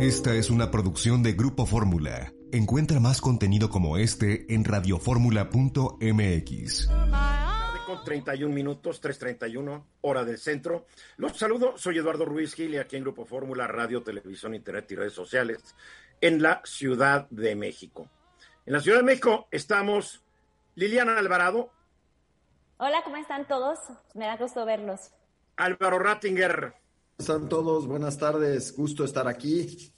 Esta es una producción de Grupo Fórmula. Encuentra más contenido como este en radioformula.mx. Con 31 minutos, 3.31, hora del centro. Los saludo, soy Eduardo Ruiz Gil y aquí en Grupo Fórmula, Radio, Televisión, Internet y redes sociales en la Ciudad de México. En la Ciudad de México estamos Liliana Alvarado. Hola, ¿cómo están todos? Me da gusto verlos. Álvaro Rattinger. Están todos? Buenas tardes, gusto estar aquí.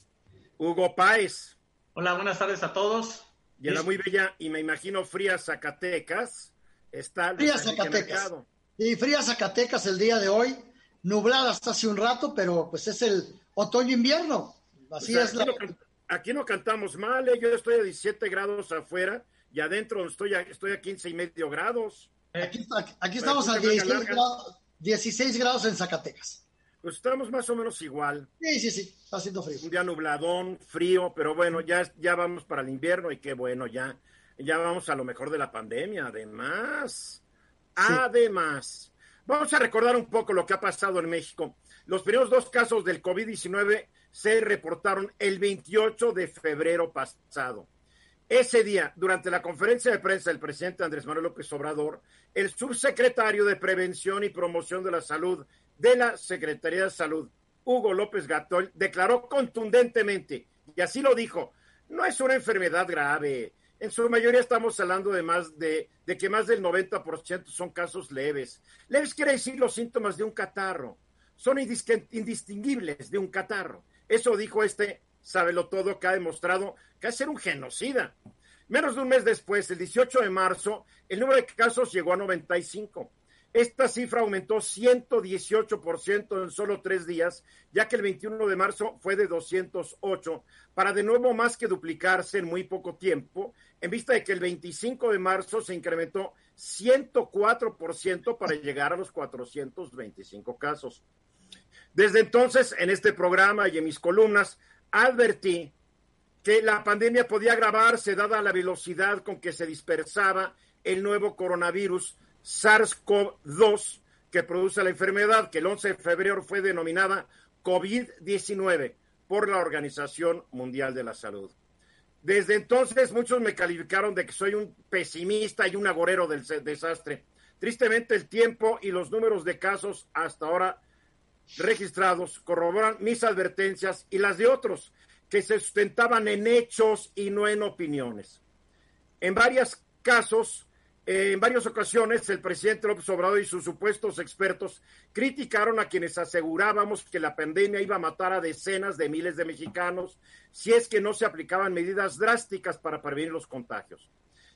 Hugo Páez. Hola, buenas tardes a todos. Y la muy bella y me imagino fría Zacatecas está Fría Zacatecas. Y fría Zacatecas el día de hoy, nublada hasta hace un rato, pero pues es el otoño-invierno. Así es aquí, no, aquí no cantamos mal, ¿eh? yo estoy a 17 grados afuera y adentro estoy a, estoy a 15 y medio grados. Aquí, aquí estamos a 16 grados, 16 grados en Zacatecas. Pues estamos más o menos igual. Sí, sí, sí, está haciendo frío. Un día nubladón, frío, pero bueno, ya, ya vamos para el invierno y qué bueno, ya, ya vamos a lo mejor de la pandemia, además. Sí. Además, vamos a recordar un poco lo que ha pasado en México. Los primeros dos casos del COVID-19 se reportaron el 28 de febrero pasado. Ese día, durante la conferencia de prensa del presidente Andrés Manuel López Obrador, el subsecretario de Prevención y Promoción de la Salud de la Secretaría de Salud, Hugo López Gatol, declaró contundentemente, y así lo dijo, no es una enfermedad grave. En su mayoría estamos hablando de más de, de que más del 90% son casos leves. Leves quiere decir los síntomas de un catarro. Son indistinguibles de un catarro. Eso dijo este sábelo todo que ha demostrado que es ser un genocida. Menos de un mes después, el 18 de marzo, el número de casos llegó a 95. Esta cifra aumentó 118% en solo tres días, ya que el 21 de marzo fue de 208, para de nuevo más que duplicarse en muy poco tiempo, en vista de que el 25 de marzo se incrementó 104% para llegar a los 425 casos. Desde entonces, en este programa y en mis columnas, advertí que la pandemia podía agravarse dada la velocidad con que se dispersaba el nuevo coronavirus SARS-CoV-2 que produce la enfermedad, que el 11 de febrero fue denominada COVID-19 por la Organización Mundial de la Salud. Desde entonces muchos me calificaron de que soy un pesimista y un agorero del desastre. Tristemente el tiempo y los números de casos hasta ahora registrados corroboran mis advertencias y las de otros que se sustentaban en hechos y no en opiniones. En varios casos, en varias ocasiones, el presidente López Obrador y sus supuestos expertos criticaron a quienes asegurábamos que la pandemia iba a matar a decenas de miles de mexicanos si es que no se aplicaban medidas drásticas para prevenir los contagios.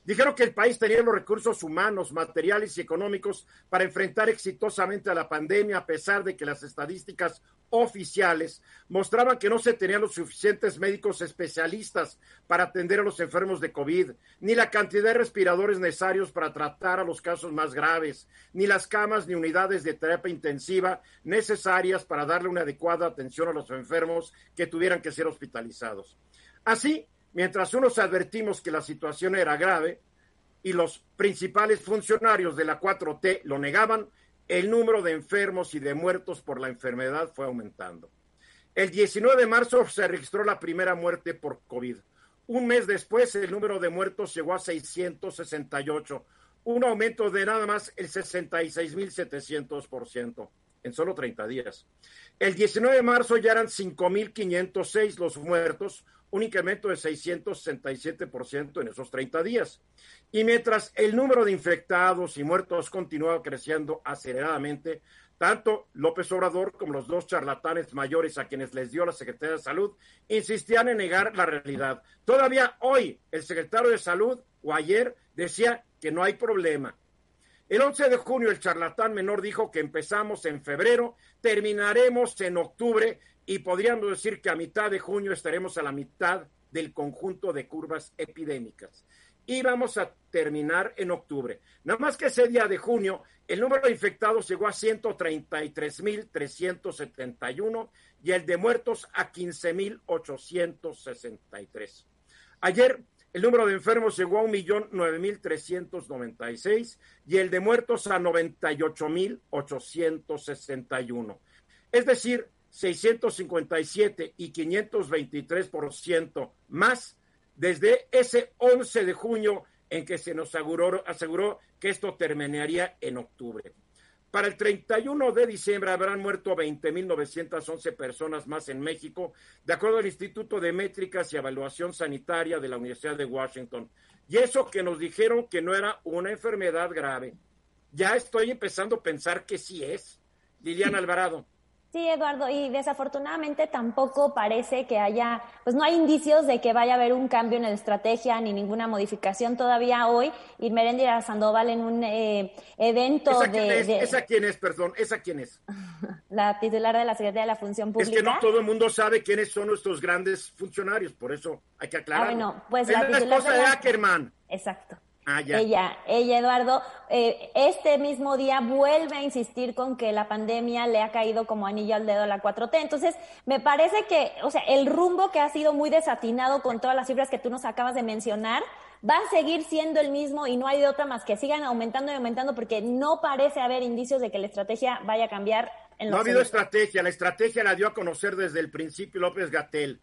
Dijeron que el país tenía los recursos humanos, materiales y económicos para enfrentar exitosamente a la pandemia, a pesar de que las estadísticas oficiales mostraban que no se tenían los suficientes médicos especialistas para atender a los enfermos de COVID, ni la cantidad de respiradores necesarios para tratar a los casos más graves, ni las camas ni unidades de terapia intensiva necesarias para darle una adecuada atención a los enfermos que tuvieran que ser hospitalizados. Así, Mientras unos advertimos que la situación era grave y los principales funcionarios de la 4T lo negaban, el número de enfermos y de muertos por la enfermedad fue aumentando. El 19 de marzo se registró la primera muerte por COVID. Un mes después, el número de muertos llegó a 668, un aumento de nada más el 66.700% en solo 30 días. El 19 de marzo ya eran 5.506 los muertos, un incremento de 667% en esos 30 días. Y mientras el número de infectados y muertos continuaba creciendo aceleradamente, tanto López Obrador como los dos charlatanes mayores a quienes les dio la Secretaría de Salud insistían en negar la realidad. Todavía hoy el secretario de Salud o ayer decía que no hay problema. El 11 de junio el charlatán menor dijo que empezamos en febrero, terminaremos en octubre y podríamos decir que a mitad de junio estaremos a la mitad del conjunto de curvas epidémicas. Y vamos a terminar en octubre. Nada más que ese día de junio, el número de infectados llegó a 133.371 y el de muertos a 15.863. Ayer, el número de enfermos llegó a 1.009.396 y el de muertos a 98.861. Es decir, 657 y 523% más desde ese 11 de junio en que se nos aseguró, aseguró que esto terminaría en octubre. Para el 31 de diciembre habrán muerto 20.911 personas más en México, de acuerdo al Instituto de Métricas y Evaluación Sanitaria de la Universidad de Washington. Y eso que nos dijeron que no era una enfermedad grave. Ya estoy empezando a pensar que sí es. Liliana Alvarado. Sí, Eduardo, y desafortunadamente tampoco parece que haya, pues no hay indicios de que vaya a haber un cambio en la estrategia ni ninguna modificación todavía hoy. Irmeréndira Sandoval en un eh, evento ¿Esa de, es? ¿Esa quién es, perdón? ¿Esa quién es? la titular de la Secretaría de la Función Pública. Es que no todo el mundo sabe quiénes son nuestros grandes funcionarios, por eso hay que aclarar. Ah, bueno, pues es la esposa de Ackerman. Exacto. Ah, ya. Ella, ella, Eduardo, eh, este mismo día vuelve a insistir con que la pandemia le ha caído como anillo al dedo a la 4T. Entonces, me parece que, o sea, el rumbo que ha sido muy desatinado con todas las cifras que tú nos acabas de mencionar, va a seguir siendo el mismo y no hay de otra más que sigan aumentando y aumentando porque no parece haber indicios de que la estrategia vaya a cambiar en No ha habido estrategia. La estrategia la dio a conocer desde el principio López Gatel,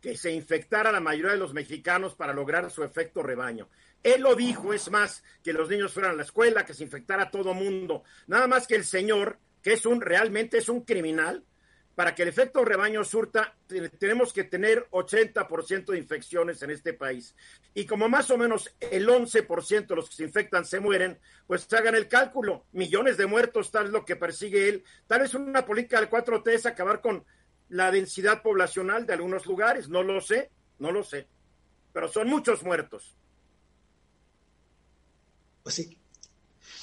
que se infectara la mayoría de los mexicanos para lograr su efecto rebaño. Él lo dijo, es más, que los niños fueran a la escuela, que se infectara a todo mundo. Nada más que el señor, que es un realmente es un criminal, para que el efecto rebaño surta, te- tenemos que tener 80% de infecciones en este país. Y como más o menos el 11% de los que se infectan se mueren, pues hagan el cálculo. Millones de muertos, tal es lo que persigue él. Tal vez una política del 4T es acabar con la densidad poblacional de algunos lugares. No lo sé, no lo sé. Pero son muchos muertos. Pues sí.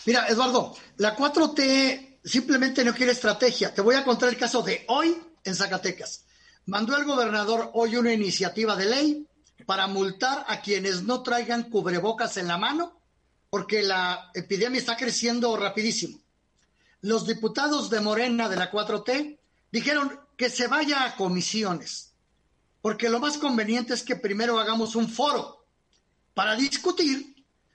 Mira, Eduardo, la 4T simplemente no quiere estrategia. Te voy a contar el caso de hoy en Zacatecas. Mandó el gobernador hoy una iniciativa de ley para multar a quienes no traigan cubrebocas en la mano porque la epidemia está creciendo rapidísimo. Los diputados de Morena de la 4T dijeron que se vaya a comisiones, porque lo más conveniente es que primero hagamos un foro para discutir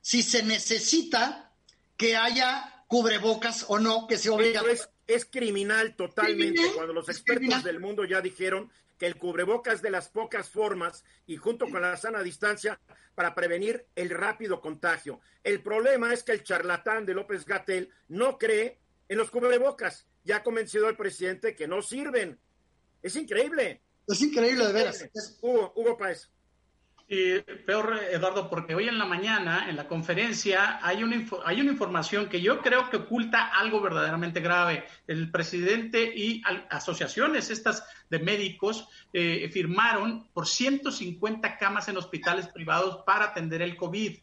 si se necesita que haya cubrebocas o no, que se obliga. Es, es criminal totalmente Criminal, cuando los expertos criminal. del mundo ya dijeron que el cubrebocas es de las pocas formas y junto con la sana distancia para prevenir el rápido contagio. El problema es que el charlatán de López Gatel no cree en los cubrebocas. Ya ha convencido al presidente que no sirven. Es increíble. Es increíble, de veras. Hugo, Hugo Páez. Y peor, Eduardo, porque hoy en la mañana, en la conferencia, hay una, hay una información que yo creo que oculta algo verdaderamente grave. El presidente y asociaciones estas de médicos eh, firmaron por 150 camas en hospitales privados para atender el COVID.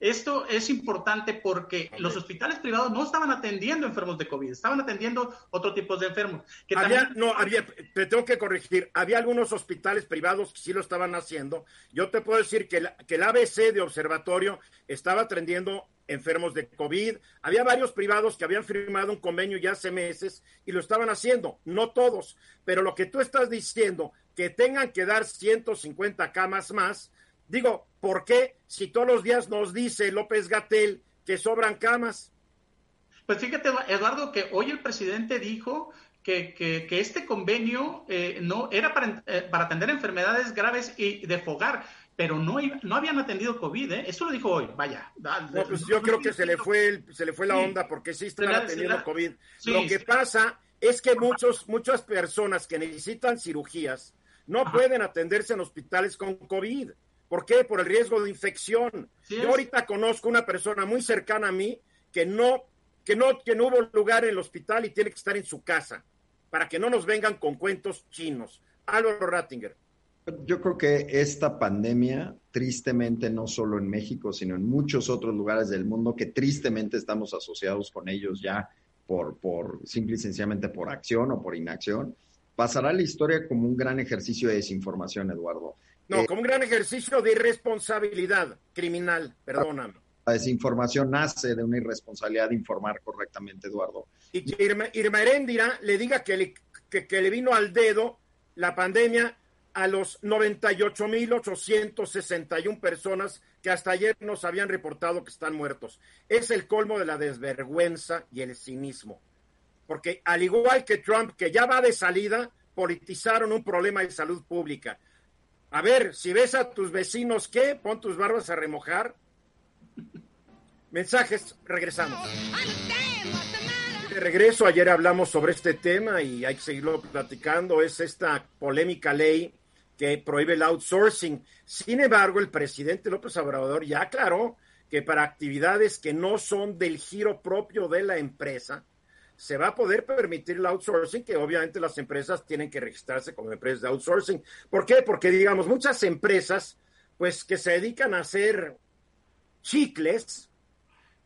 Esto es importante porque los hospitales privados no estaban atendiendo enfermos de COVID, estaban atendiendo otro tipo de enfermos. Que Había, también- no, había, te tengo que corregir, había algunos hospitales privados que sí lo estaban haciendo. Yo te puedo decir que, la- que el ABC de observatorio estaba atendiendo enfermos de COVID. Había varios privados que habían firmado un convenio ya hace meses y lo estaban haciendo, no todos. Pero lo que tú estás diciendo, que tengan que dar 150 camas más, digo, ¿por qué si todos los días nos dice López Gatel que sobran camas? Pues fíjate, Eduardo, que hoy el presidente dijo que, que, que este convenio eh, no era para, eh, para, atender enfermedades graves y de fogar, pero no, no habían atendido COVID, ¿eh? Eso lo dijo hoy, vaya. No, pues yo creo que se le fue el, se le fue la onda porque sí están atendiendo COVID. Sí, Lo que sí. pasa es que muchos, muchas personas que necesitan cirugías no Ajá. pueden atenderse en hospitales con COVID. ¿Por qué? Por el riesgo de infección. Sí Yo ahorita conozco una persona muy cercana a mí que no, que no, que no hubo lugar en el hospital y tiene que estar en su casa para que no nos vengan con cuentos chinos. Álvaro Rattinger. Yo creo que esta pandemia, tristemente, no solo en México, sino en muchos otros lugares del mundo, que tristemente estamos asociados con ellos ya por, por simple y sencillamente por acción o por inacción, pasará a la historia como un gran ejercicio de desinformación, Eduardo. No, Eh, como un gran ejercicio de irresponsabilidad criminal, perdóname. La desinformación nace de una irresponsabilidad de informar correctamente, Eduardo. y que Irma, Irma Heréndira le diga que le, que, que le vino al dedo la pandemia a los 98.861 personas que hasta ayer nos habían reportado que están muertos. Es el colmo de la desvergüenza y el cinismo. Porque al igual que Trump, que ya va de salida, politizaron un problema de salud pública. A ver, si ves a tus vecinos, ¿qué? Pon tus barbas a remojar. Mensajes, regresamos. De regreso, ayer hablamos sobre este tema y hay que seguirlo platicando. Es esta polémica ley que prohíbe el outsourcing. Sin embargo, el presidente López Obrador ya aclaró que para actividades que no son del giro propio de la empresa, se va a poder permitir el outsourcing, que obviamente las empresas tienen que registrarse como empresas de outsourcing. ¿Por qué? Porque, digamos, muchas empresas, pues, que se dedican a hacer chicles,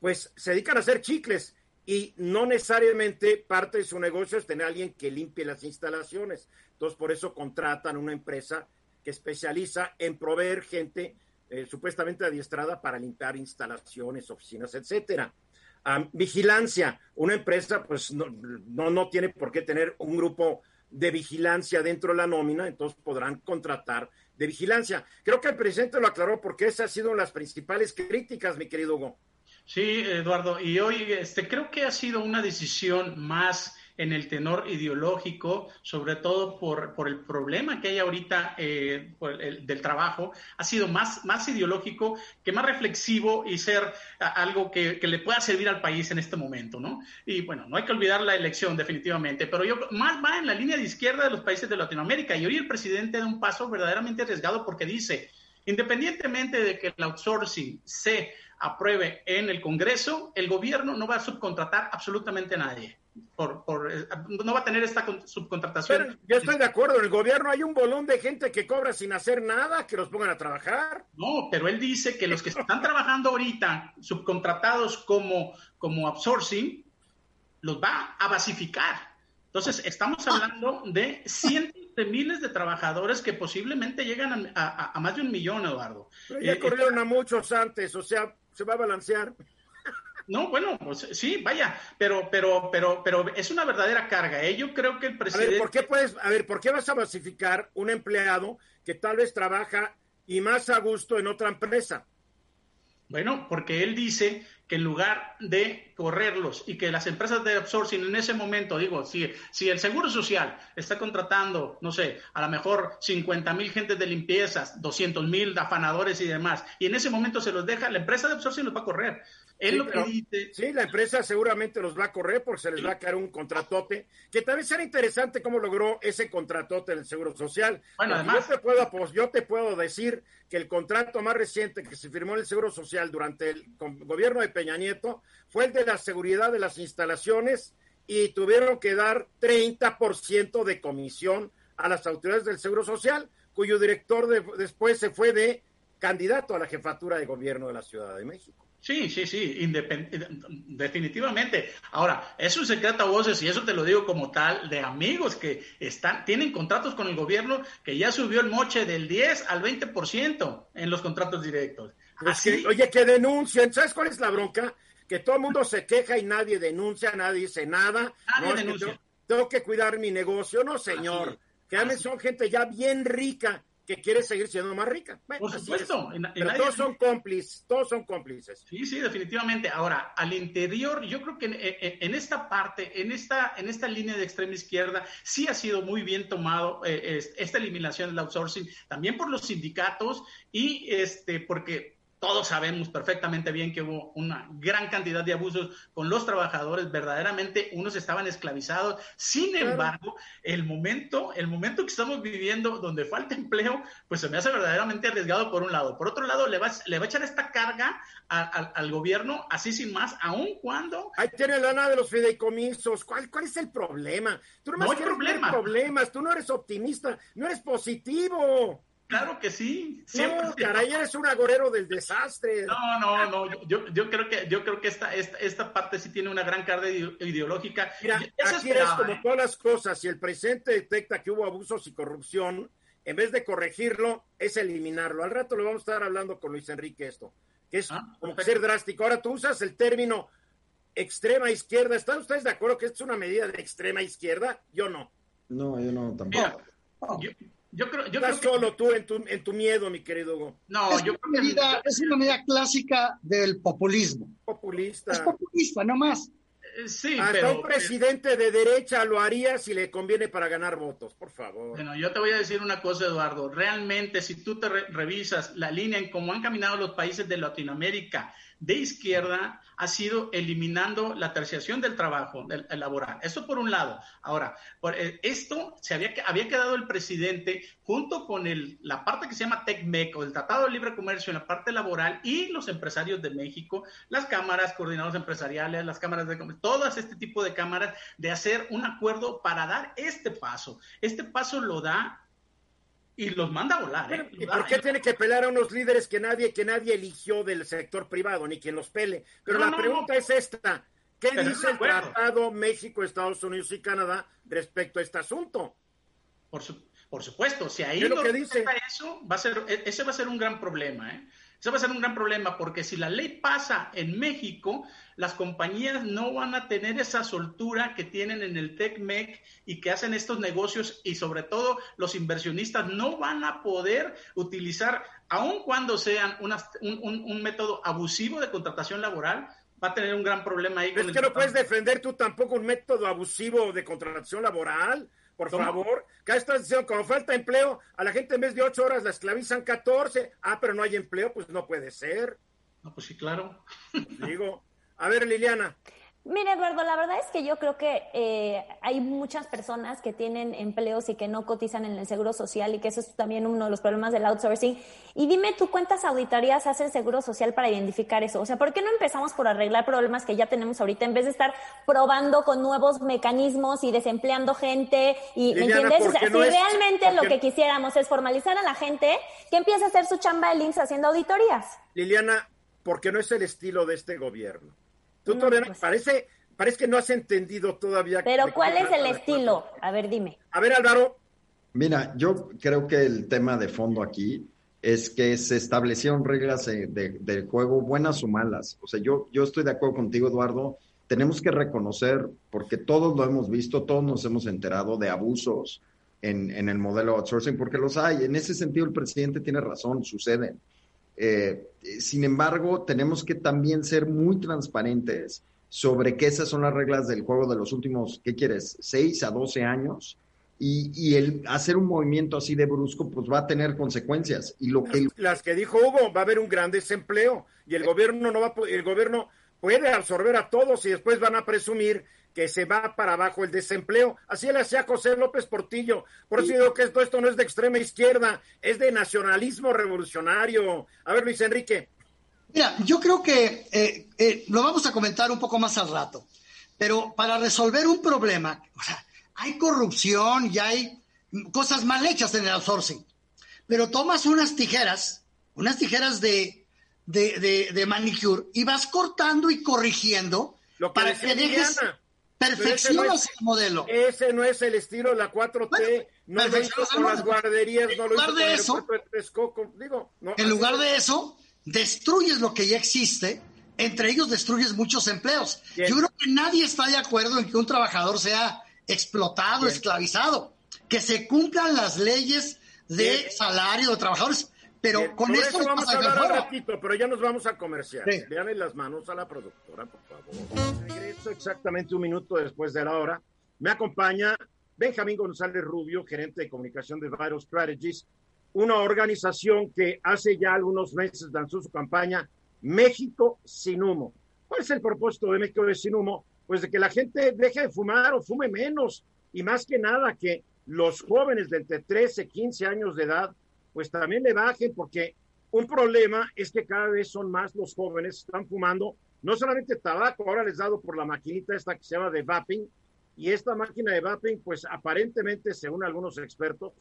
pues, se dedican a hacer chicles y no necesariamente parte de su negocio es tener a alguien que limpie las instalaciones. Entonces, por eso contratan una empresa que especializa en proveer gente eh, supuestamente adiestrada para limpiar instalaciones, oficinas, etcétera. Vigilancia, una empresa pues no, no, no tiene por qué tener un grupo de vigilancia dentro de la nómina, entonces podrán contratar de vigilancia. Creo que el presidente lo aclaró porque esa ha sido las principales críticas, mi querido Hugo. Sí, Eduardo, y hoy este, creo que ha sido una decisión más en el tenor ideológico, sobre todo por, el problema que hay ahorita eh, del trabajo, ha sido más, más ideológico que más reflexivo y ser algo que, que, le pueda servir al país en este momento, ¿no? Y bueno, no hay que olvidar la elección definitivamente, pero yo más va en la línea de izquierda de los países de Latinoamérica y hoy el presidente da un paso verdaderamente arriesgado porque dice, independientemente de que el outsourcing se apruebe en el Congreso, el gobierno no va a subcontratar absolutamente a nadie por, por, eh, no va a tener esta subcontratación. yo estoy de acuerdo, en el gobierno hay un bolón de gente que cobra sin hacer nada, que los pongan a trabajar. No, pero él dice que los que están trabajando ahorita, subcontratados como, como outsourcing, los va a basificar. Entonces, estamos hablando de cientos de miles de trabajadores que posiblemente llegan a, a, más de un millón, Eduardo. ya eh, corrieron a muchos antes, o sea, se va a balancear. No, bueno, pues sí, vaya, pero, pero, pero, pero es una verdadera carga. ¿eh? Yo creo que el presidente. A ver, ¿por qué puedes, a ver, ¿por qué vas a basificar un empleado que tal vez trabaja y más a gusto en otra empresa? Bueno, porque él dice que en lugar de correrlos y que las empresas de outsourcing en ese momento, digo, si, si el Seguro Social está contratando, no sé, a lo mejor 50 mil gentes de limpiezas, 200 mil afanadores y demás, y en ese momento se los deja, la empresa de outsourcing los va a correr. Sí, lo que dice. Sí, la empresa seguramente los va a correr porque se les va a caer un contratote, que también será interesante cómo logró ese contratote del Seguro Social. Bueno, además. Yo te, puedo, pues, yo te puedo decir que el contrato más reciente que se firmó en el Seguro Social durante el gobierno de Peña Nieto fue el de la seguridad de las instalaciones y tuvieron que dar 30% de comisión a las autoridades del Seguro Social, cuyo director después se fue de candidato a la jefatura de gobierno de la Ciudad de México. Sí, sí, sí, definitivamente. Ahora, es un secreto a voces y eso te lo digo como tal de amigos que están tienen contratos con el gobierno que ya subió el moche del 10 al 20% en los contratos directos. Así, oye, que denuncien. ¿Sabes cuál es la bronca? Que todo el mundo se queja y nadie denuncia, nadie dice nada. Nadie denuncia. tengo, que cuidar mi negocio. No, señor. Que a son gente ya bien rica que quiere seguir siendo más rica. Por supuesto. Pero todos son cómplices, todos son cómplices. Sí, sí, definitivamente. Ahora, al interior, yo creo que en, esta parte, en esta, en esta línea de extrema izquierda, sí ha sido muy bien tomado eh, esta eliminación del outsourcing, también por los sindicatos y este, porque todos sabemos perfectamente bien que hubo una gran cantidad de abusos con los trabajadores, verdaderamente unos estaban esclavizados. Sin embargo, el momento, el momento que estamos viviendo donde falta empleo, pues se me hace verdaderamente arriesgado por un lado. Por otro lado, le va, le va a echar esta carga al gobierno así sin más, aun cuando... Ahí tiene la lana de los fideicomisos. ¿Cuál, cuál es el problema? Tú no hay problema. problemas, tú no eres optimista, no eres positivo. Claro que sí. Siempre. No, caray, eres un agorero del desastre. No, no, no. Yo, yo creo que, yo creo que esta, esta, esta parte sí tiene una gran carga ideológica. Mira, aquí es como ¿eh? todas las cosas. Si el presidente detecta que hubo abusos y corrupción, en vez de corregirlo, es eliminarlo. Al rato lo vamos a estar hablando con Luis Enrique esto, que es ah, como ser drástico. Ahora tú usas el término extrema izquierda. ¿Están ustedes de acuerdo que esto es una medida de extrema izquierda? Yo no. No, yo no tampoco. Yo creo, yo Estás solo tú en tu, en tu miedo, mi querido Hugo. No, es yo una medida, Es una medida clásica del populismo. Populista. Es populista, no más. Eh, sí, Hasta un presidente de derecha lo haría si le conviene para ganar votos, por favor. Bueno, yo te voy a decir una cosa, Eduardo. Realmente, si tú te revisas la línea en cómo han caminado los países de Latinoamérica de izquierda ha sido eliminando la terciación del trabajo del, laboral. Eso por un lado. Ahora, por, eh, esto se había, había quedado el presidente junto con el, la parte que se llama TECMEC o el Tratado de Libre Comercio en la parte laboral y los empresarios de México, las cámaras coordinadas empresariales, las cámaras de comercio, todas este tipo de cámaras, de hacer un acuerdo para dar este paso. Este paso lo da y los manda a volar. ¿eh? ¿Y por qué tiene que pelear a unos líderes que nadie, que nadie eligió del sector privado, ni quien los pele? Pero la pregunta es esta. ¿Qué dice el Tratado México, Estados Unidos y Canadá respecto a este asunto? Por, por supuesto, si ahí lo que dice? eso, va a ser, e, ese va a ser un gran problema. ¿eh? Eso va a ser un gran problema porque si la ley pasa en México, las compañías no van a tener esa soltura que tienen en el TECMEC y que hacen estos negocios y sobre todo los inversionistas no van a poder utilizar, aun cuando sean un, método abusivo de contratación laboral, va a tener un gran problema ahí. Es que no puedes defender tú tampoco un método abusivo de contratación laboral por favor. Acá estás diciendo, como falta empleo, a la gente en vez de ocho horas la esclavizan 14. Ah, pero no hay empleo, pues no puede ser. No, pues sí, claro. Digo, a ver, Liliana. Mira, Eduardo, la verdad es que yo creo que eh, hay muchas personas que tienen empleos y que no cotizan en el seguro social y que eso es también uno de los problemas del outsourcing. Y dime tú cuántas auditorías hace el seguro social para identificar eso. O sea, ¿por qué no empezamos por arreglar problemas que ya tenemos ahorita en vez de estar probando con nuevos mecanismos y desempleando gente? Y, ¿Me entiendes? O sea, si realmente lo que quisiéramos es formalizar a la gente, que empiece a hacer su chamba de links haciendo auditorías. Liliana, porque no es el estilo de este gobierno. Tú todavía pues parece, parece que no has entendido todavía. Pero ¿cuál es el estilo? A ver, dime. A ver, Álvaro. Mira, yo creo que el tema de fondo aquí es que se establecieron reglas de, juego buenas o malas. O sea, yo, yo estoy de acuerdo contigo, Eduardo. Tenemos que reconocer, porque todos lo hemos visto, todos nos hemos enterado de abusos en, en el modelo outsourcing, porque los hay. En ese sentido, el presidente tiene razón, suceden. Eh, sin embargo, tenemos que también ser muy transparentes sobre que esas son las reglas del juego de los últimos, ¿qué quieres? 6 a 12 años. Y, el hacer un movimiento así de brusco, pues va a tener consecuencias. Y lo que... Las que dijo Hugo, va a haber un gran desempleo y el gobierno no va el gobierno puede absorber a todos y después van a presumir que se va para abajo el desempleo. Así le hacía José López Portillo. Por eso digo que esto, esto no es de extrema izquierda, es de nacionalismo revolucionario. A ver, Luis Enrique. Mira, yo creo que eh, eh, lo vamos a comentar un poco más al rato, pero para resolver un problema, o sea, hay corrupción y hay cosas mal hechas en el outsourcing, pero tomas unas tijeras, unas tijeras de, de, de, manicure y vas cortando y corrigiendo Lo para que dejes, Perfeccionas el modelo. Ese no es el estilo de la 4T. no lo hizo con las guarderías, no lo hizo de eso, Digo, en lugar de eso, destruyes lo que ya existe. Entre ellos destruyes muchos empleos. Yo creo que nadie está de acuerdo en que un trabajador sea explotado, esclavizado. Que se cumplan las leyes de salario de trabajadores. Pero con eso vamos a hablar un ratito, pero ya nos vamos a comerciar. Vean las manos a la productora, por favor. Regreso exactamente un minuto después de la hora. Me acompaña Benjamín González Rubio, gerente de comunicación de Viral Strategies, una organización que hace ya algunos meses lanzó su campaña México sin humo. ¿Cuál es el propósito de México sin humo? Pues de que la gente deje de fumar o fume menos y más que nada que los jóvenes de entre 13, 15 años de edad pues también le bajen, porque un problema es que cada vez son más los jóvenes que están fumando, no solamente tabaco, ahora les dado por la maquinita esta que se llama de vaping, y esta máquina de vaping, pues aparentemente, según algunos expertos,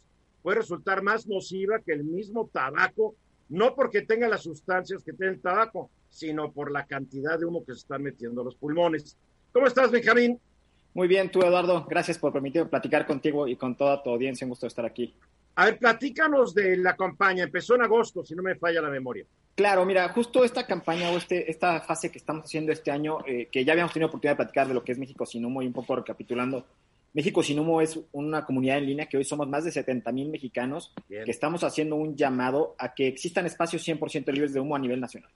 puede resultar más nociva que el mismo tabaco, no porque tenga las sustancias que tiene el tabaco, sino por la cantidad de humo que se están metiendo a los pulmones. ¿Cómo estás, Benjamín? Muy bien, tú, Eduardo. Gracias por permitirme platicar contigo y con toda tu audiencia. Un gusto estar aquí. A ver, platícanos de la campaña. Empezó en agosto, si no me falla la memoria. Claro, mira, justo esta campaña o este, esta fase que estamos haciendo este año, eh, que ya habíamos tenido oportunidad de platicar de lo que es México Sin Humo y un poco recapitulando. México Sin Humo es una comunidad en línea que hoy somos más de 70 mil mexicanos que estamos haciendo un llamado a que existan espacios 100% libres de humo a nivel nacional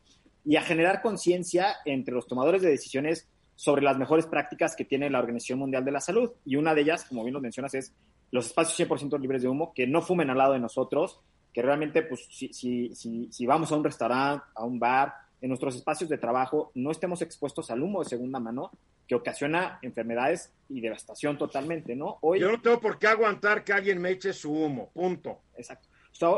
y a generar conciencia entre los tomadores de decisiones sobre las mejores prácticas que tiene la Organización Mundial de la Salud. Y una de ellas, como bien lo mencionas, es los espacios 100% libres de humo, que no fumen al lado de nosotros, que realmente, pues, si, si, si, si vamos a un restaurante, a un bar, en nuestros espacios de trabajo, no estemos expuestos al humo de segunda mano, que ocasiona enfermedades y devastación totalmente, ¿no? Hoy, Yo no tengo por qué aguantar que alguien me eche su humo, punto. Exacto.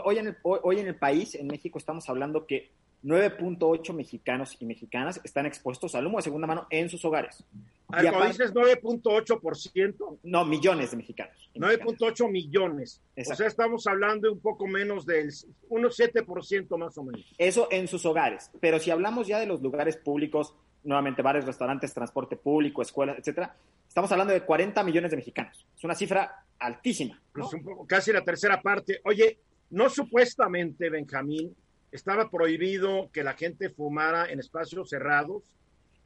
hoy, en el, hoy en el país, en México, estamos hablando que 9.8 mexicanos y mexicanas están expuestos al humo de segunda mano en sus hogares. Al ah, dices 9.8%. No, millones de mexicanos. 9.8 millones. O sea, estamos hablando de un poco menos del unos 7% más o menos. Eso en sus hogares. Pero si hablamos ya de los lugares públicos, nuevamente bares, restaurantes, transporte público, escuelas, etcétera, estamos hablando de 40 millones de mexicanos. Es una cifra altísima. Pues casi la tercera parte. Oye, no supuestamente, Benjamín, estaba prohibido que la gente fumara en espacios cerrados.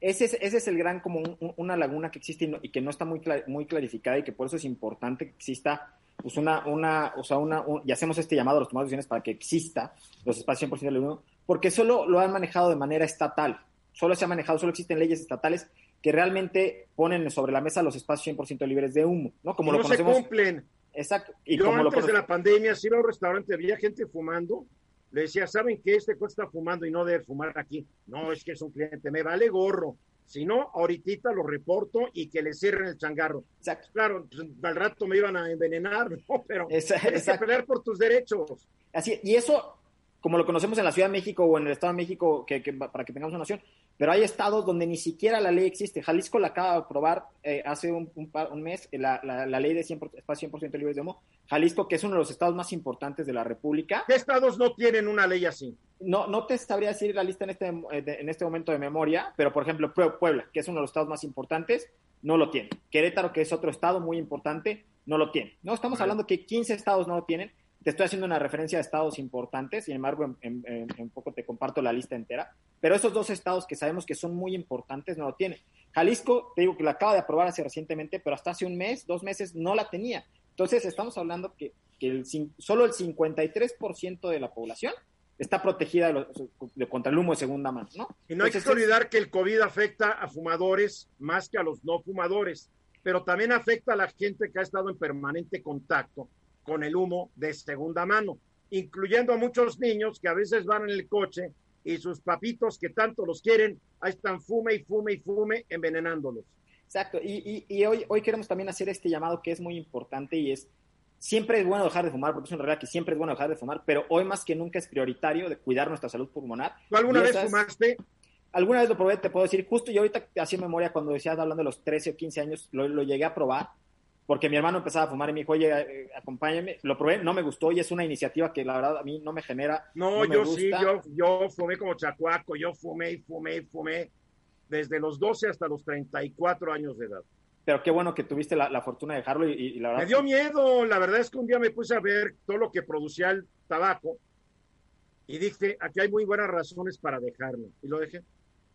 Ese es, ese es el gran, como una laguna que existe y, que no está muy, muy clarificada y que por eso es importante que exista pues una, una, o sea, una, y hacemos este llamado a los tomadores de decisiones para que exista los espacios 100% libres de humo, porque solo lo han manejado de manera estatal, solo se ha manejado, solo existen leyes estatales que realmente ponen sobre la mesa los espacios 100% libres de humo, ¿no? Como lo conocemos. se cumplen. Exacto. Y Yo como antes de la pandemia, si iba a un restaurante, había gente fumando le decía, ¿saben que este cuesta fumando y no debe fumar aquí? No, es que es un cliente, me vale gorro. Si no, ahorita lo reporto y que le cierren el changarro. Exacto. Claro, al rato me iban a envenenar, ¿no? Pero tienes que pelear por tus derechos. Así, y eso, como lo conocemos en la Ciudad de México o en el Estado de México, que, para que tengamos una noción, pero hay estados donde ni siquiera la ley existe. Jalisco la acaba de aprobar eh, hace un, un, mes, la, la, ley de 100%, espacio 100% libre de humo. Jalisco, que es uno de los estados más importantes de la República. ¿Qué estados no tienen una ley así? No, no te sabría decir la lista en este, eh, en este momento de memoria, pero por ejemplo, Puebla, que es uno de los estados más importantes, no lo tiene. Querétaro, que es otro estado muy importante, no lo tiene. No, estamos hablando que 15 estados no lo tienen te estoy haciendo una referencia a estados importantes, sin embargo, en, poco te comparto la lista entera. Pero esos dos estados que sabemos que son muy importantes no lo tienen. Jalisco, te digo que la acaba de aprobar hace recientemente, pero hasta hace un mes, dos meses, no la tenía. Entonces, estamos hablando que, el, solo el 53% de la población está protegida de, contra el humo de segunda mano, ¿no? Y no hay que olvidar que el COVID afecta a fumadores más que a los no fumadores, pero también afecta a la gente que ha estado en permanente contacto con el humo de segunda mano, incluyendo a muchos niños que a veces van en el coche y sus papitos que tanto los quieren, ahí están fume y fume y fume envenenándolos. Exacto, y, y, hoy, hoy queremos también hacer este llamado que es muy importante y es, siempre es bueno dejar de fumar, porque es una realidad que siempre es bueno dejar de fumar, pero hoy más que nunca es prioritario de cuidar nuestra salud pulmonar. ¿Tú alguna vez fumaste? Alguna vez lo probé, te puedo decir, justo yo ahorita hacía memoria cuando decías hablando de los 13 o 15 años, lo, lo llegué a probar porque mi hermano empezaba a fumar y me dijo, oye, eh, acompáñame. Lo probé, no me gustó y es una iniciativa que la verdad a mí no me genera. No, yo sí, yo, yo fumé como chacuaco, yo fumé y fumé y fumé desde los 12 hasta los 34 años de edad. Pero qué bueno que tuviste la, fortuna de dejarlo y, la verdad. Me dio miedo, la verdad es que un día me puse a ver todo lo que producía el tabaco y dije, aquí hay muy buenas razones para dejarlo. Y lo dejé.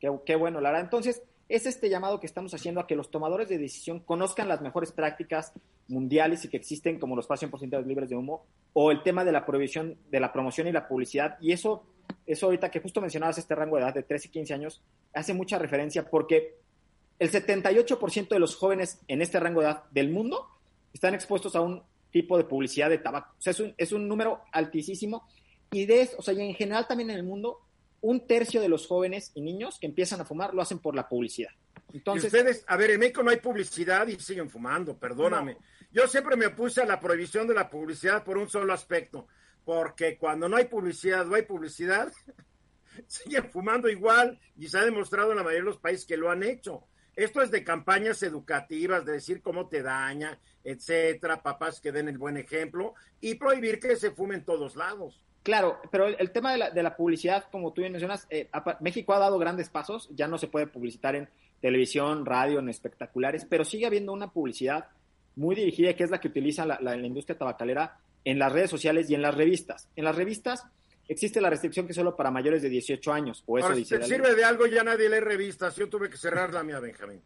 Qué, qué bueno, la verdad. Entonces, es este llamado que estamos haciendo a que los tomadores de decisión conozcan las mejores prácticas mundiales y que existen como los espacios porcentajes libres de humo o el tema de la prohibición de la promoción y la publicidad. Y eso, eso ahorita que justo mencionabas este rango de edad de 13 y 15 años, hace mucha referencia porque el 78% de los jóvenes en este rango de edad del mundo están expuestos a un tipo de publicidad de tabaco. O sea, es un, es un número altísimo. Y de eso, o sea, y en general también en el mundo, un tercio de los jóvenes y niños que empiezan a fumar lo hacen por la publicidad. Entonces, ustedes, a ver, en México no hay publicidad y siguen fumando, perdóname. Yo siempre me opuse a la prohibición de la publicidad por un solo aspecto, porque cuando no hay publicidad o hay publicidad, siguen fumando igual y se ha demostrado en la mayoría de los países que lo han hecho. Esto es de campañas educativas, de decir cómo te daña, etcétera, papás que den el buen ejemplo y prohibir que se fume en todos lados. Claro, pero el, tema de la, de la, publicidad, como tú mencionas, eh, México ha dado grandes pasos, ya no se puede publicitar en televisión, radio, en espectaculares, pero sigue habiendo una publicidad muy dirigida, que es la que utiliza la, la, industria tabacalera en las redes sociales y en las revistas. En las revistas existe la restricción que es solo para mayores de 18 años, o eso dice. Si sirve de algo, ya nadie lee revistas, yo tuve que cerrar la mía, Benjamín.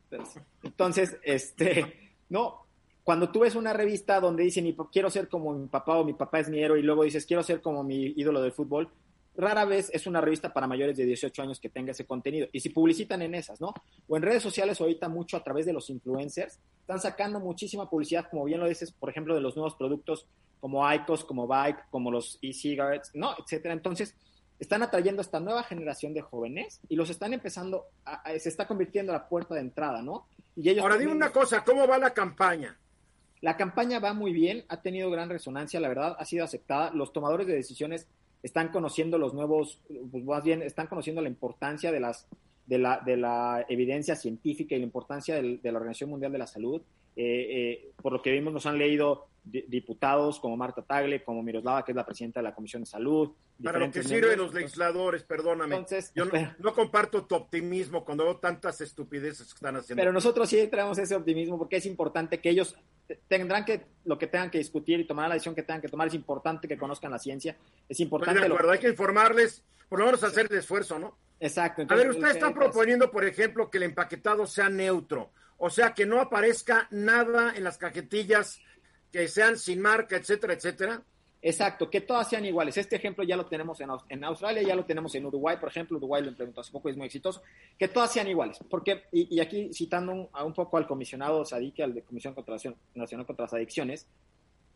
Entonces, este, no, cuando tú ves una revista donde dicen quiero ser como mi papá o mi papá es mi héroe y luego dices quiero ser como mi ídolo del fútbol, rara vez es una revista para mayores de 18 años que tenga ese contenido. Y si publicitan en esas, ¿no? O en redes sociales ahorita mucho a través de los influencers, están sacando muchísima publicidad, como bien lo dices, por ejemplo, de los nuevos productos como ICOS, como Bike, como los e-cigarettes, ¿no? Etcétera. Entonces, están atrayendo a esta nueva generación de jóvenes y los están empezando, a, se está convirtiendo a la puerta de entrada, ¿no? Y ellos Ahora dime una cosa, ¿cómo va la campaña? La campaña va muy bien, ha tenido gran resonancia, la verdad, ha sido aceptada. Los tomadores de decisiones están conociendo los nuevos, pues más bien están conociendo la importancia de las de la, de la evidencia científica y la importancia de la Organización Mundial de la Salud. Eh, eh, por lo que vimos, nos han leído diputados como Marta Tagle, como Miroslava, que es la presidenta de la Comisión de Salud. Para lo que sirven los legisladores, perdóname. Entonces, Yo no, comparto tu optimismo cuando veo tantas estupideces que están haciendo. Pero nosotros sí traemos ese optimismo porque es importante que ellos tendrán que, lo que tengan que discutir y tomar la decisión que tengan que tomar, es importante que conozcan la ciencia, es importante... de acuerdo, hay que informarles, por lo menos hacer el esfuerzo, ¿no? Exacto. a ver, usted está proponiendo, por ejemplo, que el empaquetado sea neutro, o sea, que no aparezca nada en las cajetillas que sean sin marca, etcétera, etcétera. Exacto, que todas sean iguales. Este ejemplo ya lo tenemos en, en, Australia, ya lo tenemos en Uruguay, por ejemplo, Uruguay lo implementó hace poco y es muy exitoso, que todas sean iguales. Porque, y, aquí citando un, a un poco al comisionado Sadique, al de Comisión contra Nacional contra las Adicciones,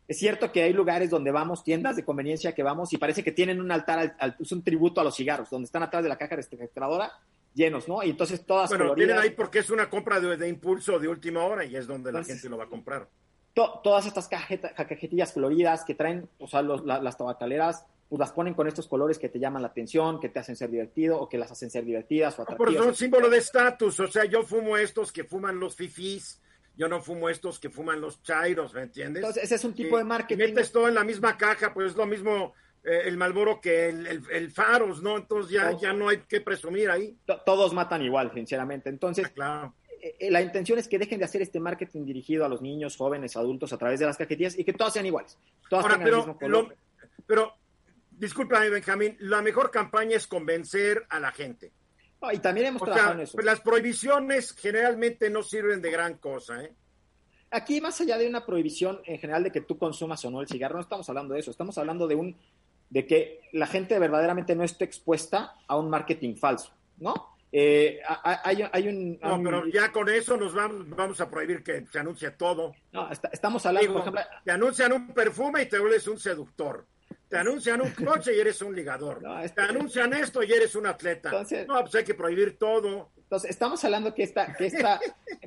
es cierto que hay lugares donde vamos, tiendas de conveniencia que vamos y parece que tienen un altar, es un tributo a los cigarros, donde están atrás de la caja registradora llenos, ¿no? Y entonces todas Bueno, tienen ahí porque es una compra de, impulso de última hora y es donde la gente lo va a comprar todas estas cajetillas coloridas que traen, o sea, las tabacaleras, pues las ponen con estos colores que te llaman la atención, que te hacen ser divertido o que las hacen ser divertidas o atractivas. Pero son símbolo de estatus, o sea, yo fumo estos que fuman los fifís, yo no fumo estos que fuman los chairos, ¿me entiendes? Entonces, ese es un tipo de marketing. metes todo en la misma caja, pues es lo mismo el Malboro que el, Faros, ¿no? Entonces ya, ya no hay que presumir ahí. Todos matan igual, sinceramente. Entonces, ah, claro eh, la intención es que dejen de hacer este marketing dirigido a los niños, jóvenes, adultos a través de las cajetillas y que todas sean iguales. Todas tengan pero, el mismo color. pero, discúlpame, Benjamín, la mejor campaña es convencer a la gente. y también hemos trabajado en eso. Las prohibiciones generalmente no sirven de gran cosa, ¿eh? Aquí, más allá de una prohibición en general de que tú consumas o no el cigarro, no estamos hablando de eso, estamos hablando de un de que la gente verdaderamente no esté expuesta a un marketing falso, ¿no? Eh, hay, hay, un, No, pero ya con eso nos vamos, vamos a prohibir que se anuncie todo. No, estamos hablando, por ejemplo... Te anuncian un perfume y te vuelves un seductor. Te anuncian un coche y eres un ligador. Te anuncian esto y eres un atleta. no, pues hay que prohibir todo. Entonces, estamos hablando que esta, que esta,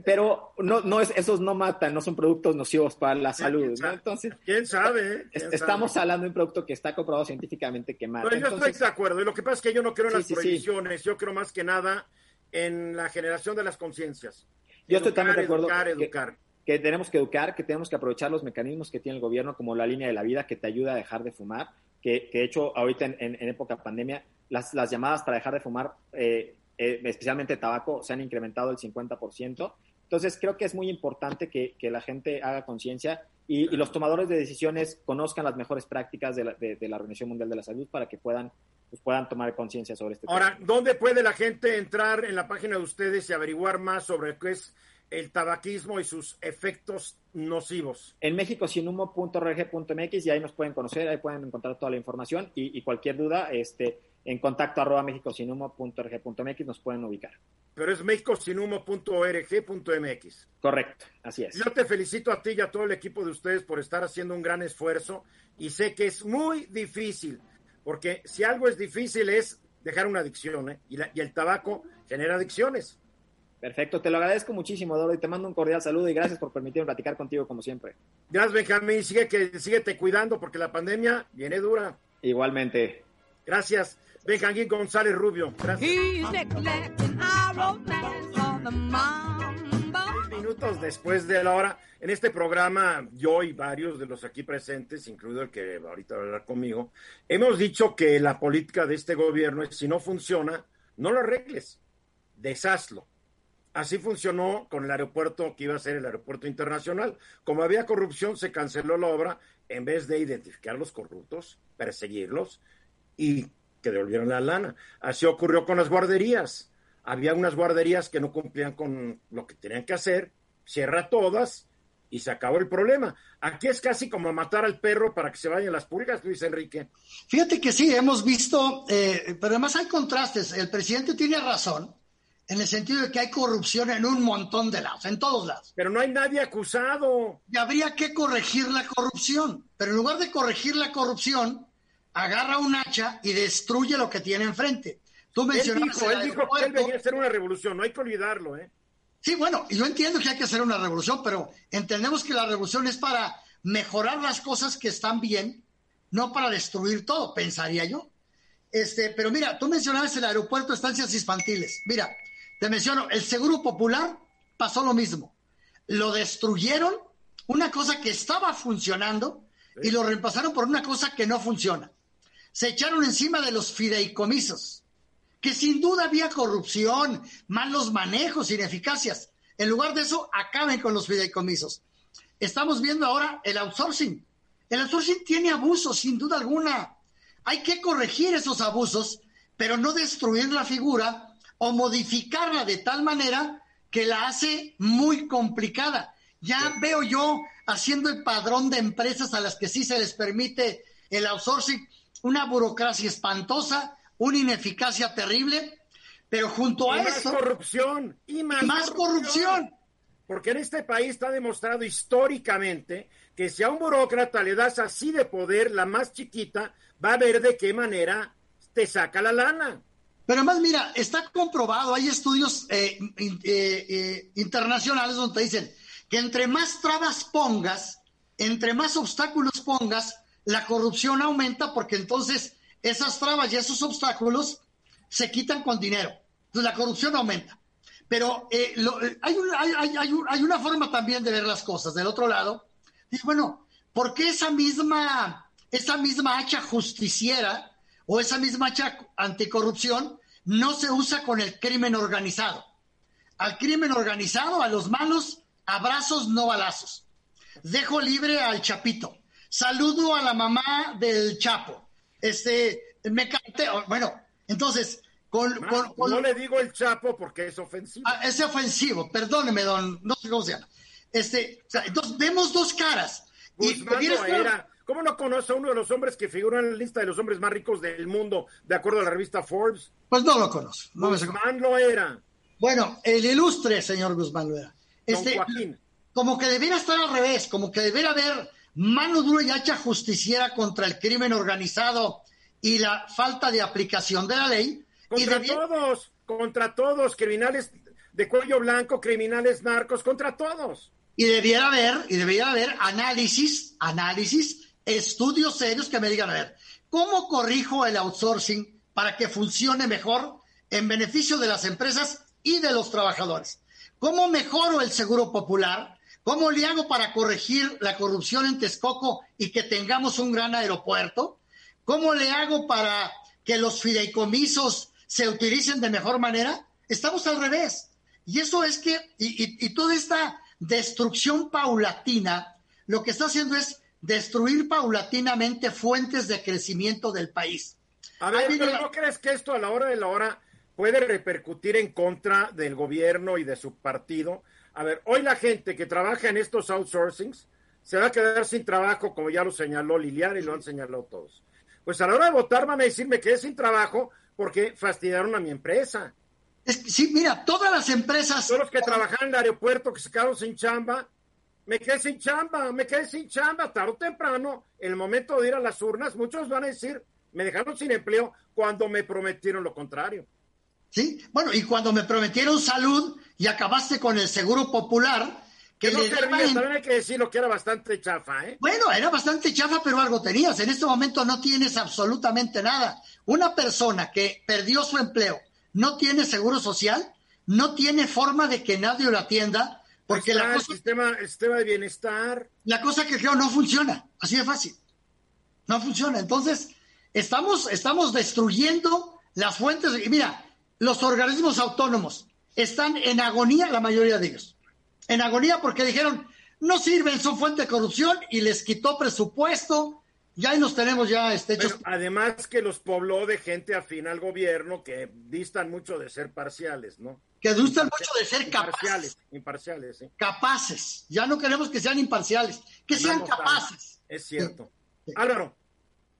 pero no, no es, esos no matan, no son productos nocivos para la salud, ¿no? Entonces, quién sabe, eh? estamos hablando de un producto que está comprobado científicamente que mata. yo estoy de acuerdo, y lo que pasa es que yo no creo en las prohibiciones, yo creo más que nada en la generación de las conciencias. Yo estoy también de acuerdo. Educar, educar. Que, tenemos que educar, que tenemos que aprovechar los mecanismos que tiene el gobierno, como la línea de la vida, que te ayuda a dejar de fumar, que, de hecho ahorita en, en, época pandemia, las, las llamadas para dejar de fumar eh, eh, especialmente tabaco, se han incrementado el 50%. Entonces, creo que es muy importante que, la gente haga conciencia y, los tomadores de decisiones conozcan las mejores prácticas de la, Organización Mundial de la Salud para que puedan, pues, puedan tomar conciencia sobre este tema. Ahora, ¿dónde puede la gente entrar en la página de ustedes y averiguar más sobre qué es el tabaquismo y sus efectos nocivos. En mexicosinhumo.org.mx y ahí nos pueden conocer, ahí pueden encontrar toda la información y, cualquier duda, este, en contacto arroba mexicosinhumo.org.mx nos pueden ubicar. Pero es mexicosinhumo.org.mx. Correcto, así es. Yo te felicito a ti y a todo el equipo de ustedes por estar haciendo un gran esfuerzo y sé que es muy difícil, porque si algo es difícil es dejar una adicción, ¿eh? y, y el tabaco genera adicciones. Perfecto, te lo agradezco muchísimo, Doro, y te mando un cordial saludo y gracias por permitirme platicar contigo como siempre. Gracias, Benjamín. Sigue que, síguete cuidando porque la pandemia viene dura. Igualmente. Gracias, Benjamín González Rubio. Gracias. minutos después de la hora, en este programa, yo y varios de los aquí presentes, incluido el que ahorita va a hablar conmigo, hemos dicho que la política de este gobierno es si no funciona, no lo arregles, deshazlo Así funcionó con el aeropuerto que iba a ser el aeropuerto internacional. Como había corrupción, se canceló la obra en vez de identificar a los corruptos, perseguirlos y que devolvieran la lana. Así ocurrió con las guarderías. Había unas guarderías que no cumplían con lo que tenían que hacer, cierra todas y se acabó el problema. Aquí es casi como matar al perro para que se vayan las pulgas, Luis Enrique. Fíjate que sí, hemos visto, eh, pero además hay contrastes. El presidente tiene razón en el sentido de que hay corrupción en un montón de lados, en todos lados. Pero no hay nadie acusado. Y habría que corregir la corrupción. Pero en lugar de corregir la corrupción, agarra un hacha y destruye lo que tiene enfrente. Tú mencionaste. Él dijo, él dijo que él venía a hacer una revolución, no hay que olvidarlo, ¿eh? Sí, bueno, yo entiendo que hay que hacer una revolución, pero entendemos que la revolución es para mejorar las cosas que están bien, no para destruir todo, pensaría yo. Este, pero mira, tú mencionabas el aeropuerto, estancias infantiles. Mira, te menciono, el Seguro Popular pasó lo mismo. Lo destruyeron, una cosa que estaba funcionando, y lo reemplazaron por una cosa que no funciona. Se echaron encima de los fideicomisos que sin duda había corrupción, malos manejos, ineficacias. En lugar de eso, acaben con los fideicomisos. Estamos viendo ahora el outsourcing. El outsourcing tiene abusos, sin duda alguna. Hay que corregir esos abusos, pero no destruir la figura o modificarla de tal manera que la hace muy complicada. Ya veo yo haciendo el padrón de empresas a las que sí se les permite el outsourcing, una burocracia espantosa, una ineficacia terrible, pero junto a más eso... corrupción y más, corrupción. Porque en este país está demostrado históricamente que si a un burócrata le das así de poder, la más chiquita, va a ver de qué manera te saca la lana. Pero además, mira, está comprobado, hay estudios eh, eh, eh, internacionales donde dicen que entre más trabas pongas, entre más obstáculos pongas, la corrupción aumenta porque entonces esas trabas y esos obstáculos se quitan con dinero. Entonces la corrupción aumenta. Pero eh, eh, hay, hay, una forma también de ver las cosas. Del otro lado, dice, bueno, ¿por qué esa misma, esa misma hacha justiciera o esa misma hacha anticorrupción no se usa con el crimen organizado? Al crimen organizado, a los malos, abrazos, no balazos. Dejo libre al Chapito. Saludo a la mamá del Chapo este, me canté, bueno, entonces, con, no le digo el Chapo porque es ofensivo. Ah, es ofensivo, perdóneme, don, no sé cómo se llama. Este, entonces vemos dos caras. y era. ¿Cómo no conoce a uno de los hombres que figura en la lista de los hombres más ricos del mundo, de acuerdo a la revista Forbes? Pues no lo conozco. No Guzmán lo era. Bueno, el ilustre señor Guzmán lo era. Este, Como que debiera estar al revés, como que debiera haber mano dura y hacha justiciera contra el crimen organizado y la falta de aplicación de la ley. Contra todos, contra todos, criminales de cuello blanco, criminales narcos, contra todos. Y debiera haber, y debiera haber análisis, análisis, estudios serios que me digan, a ver, ¿cómo corrijo el outsourcing para que funcione mejor en beneficio de las empresas y de los trabajadores? ¿Cómo mejoro el seguro popular? ¿Cómo le hago para corregir la corrupción en Texcoco y que tengamos un gran aeropuerto? ¿Cómo le hago para que los fideicomisos se utilicen de mejor manera? Estamos al revés. Y eso es que, y, toda esta destrucción paulatina, lo que está haciendo es destruir paulatinamente fuentes de crecimiento del país. A ver, ¿no crees que esto a la hora de la hora puede repercutir en contra del gobierno y de su partido? A ver, hoy la gente que trabaja en estos outsourcings se va a quedar sin trabajo, como ya lo señaló Liliana y lo han señalado todos. Pues a la hora de votar van a decirme que es sin trabajo porque fastidiaron a mi empresa. sí, mira, todas las empresas. Todos los que trabajan en el aeropuerto, que se quedaron sin chamba, me quedé sin chamba, me quedé sin chamba, tarde o temprano, en el momento de ir a las urnas, muchos van a decir, me dejaron sin empleo cuando me prometieron lo contrario. Sí, bueno, y cuando me prometieron salud, y acabaste con el seguro popular. Que, no servía, también hay que decirlo que era bastante chafa, ¿eh? Bueno, era bastante chafa, pero algo tenías. En este momento no tienes absolutamente nada. Una persona que perdió su empleo, no tiene seguro social, no tiene forma de que nadie lo atienda, porque la cosa, el sistema, el sistema de bienestar. La cosa que creo no funciona, así de fácil. No funciona. Entonces, estamos, estamos destruyendo las fuentes. Y mira, los organismos autónomos, están en agonía la mayoría de ellos. En agonía porque dijeron, no sirven, son fuente de corrupción y les quitó presupuesto. Ya ahí nos tenemos ya este, hechos. además que los pobló de gente afín al gobierno que distan mucho de ser parciales, ¿no? Que gusta mucho de ser Imparciales, capaces. imparciales, sí. Capaces. Ya no queremos que sean imparciales, que sean capaces. Es cierto. Álvaro,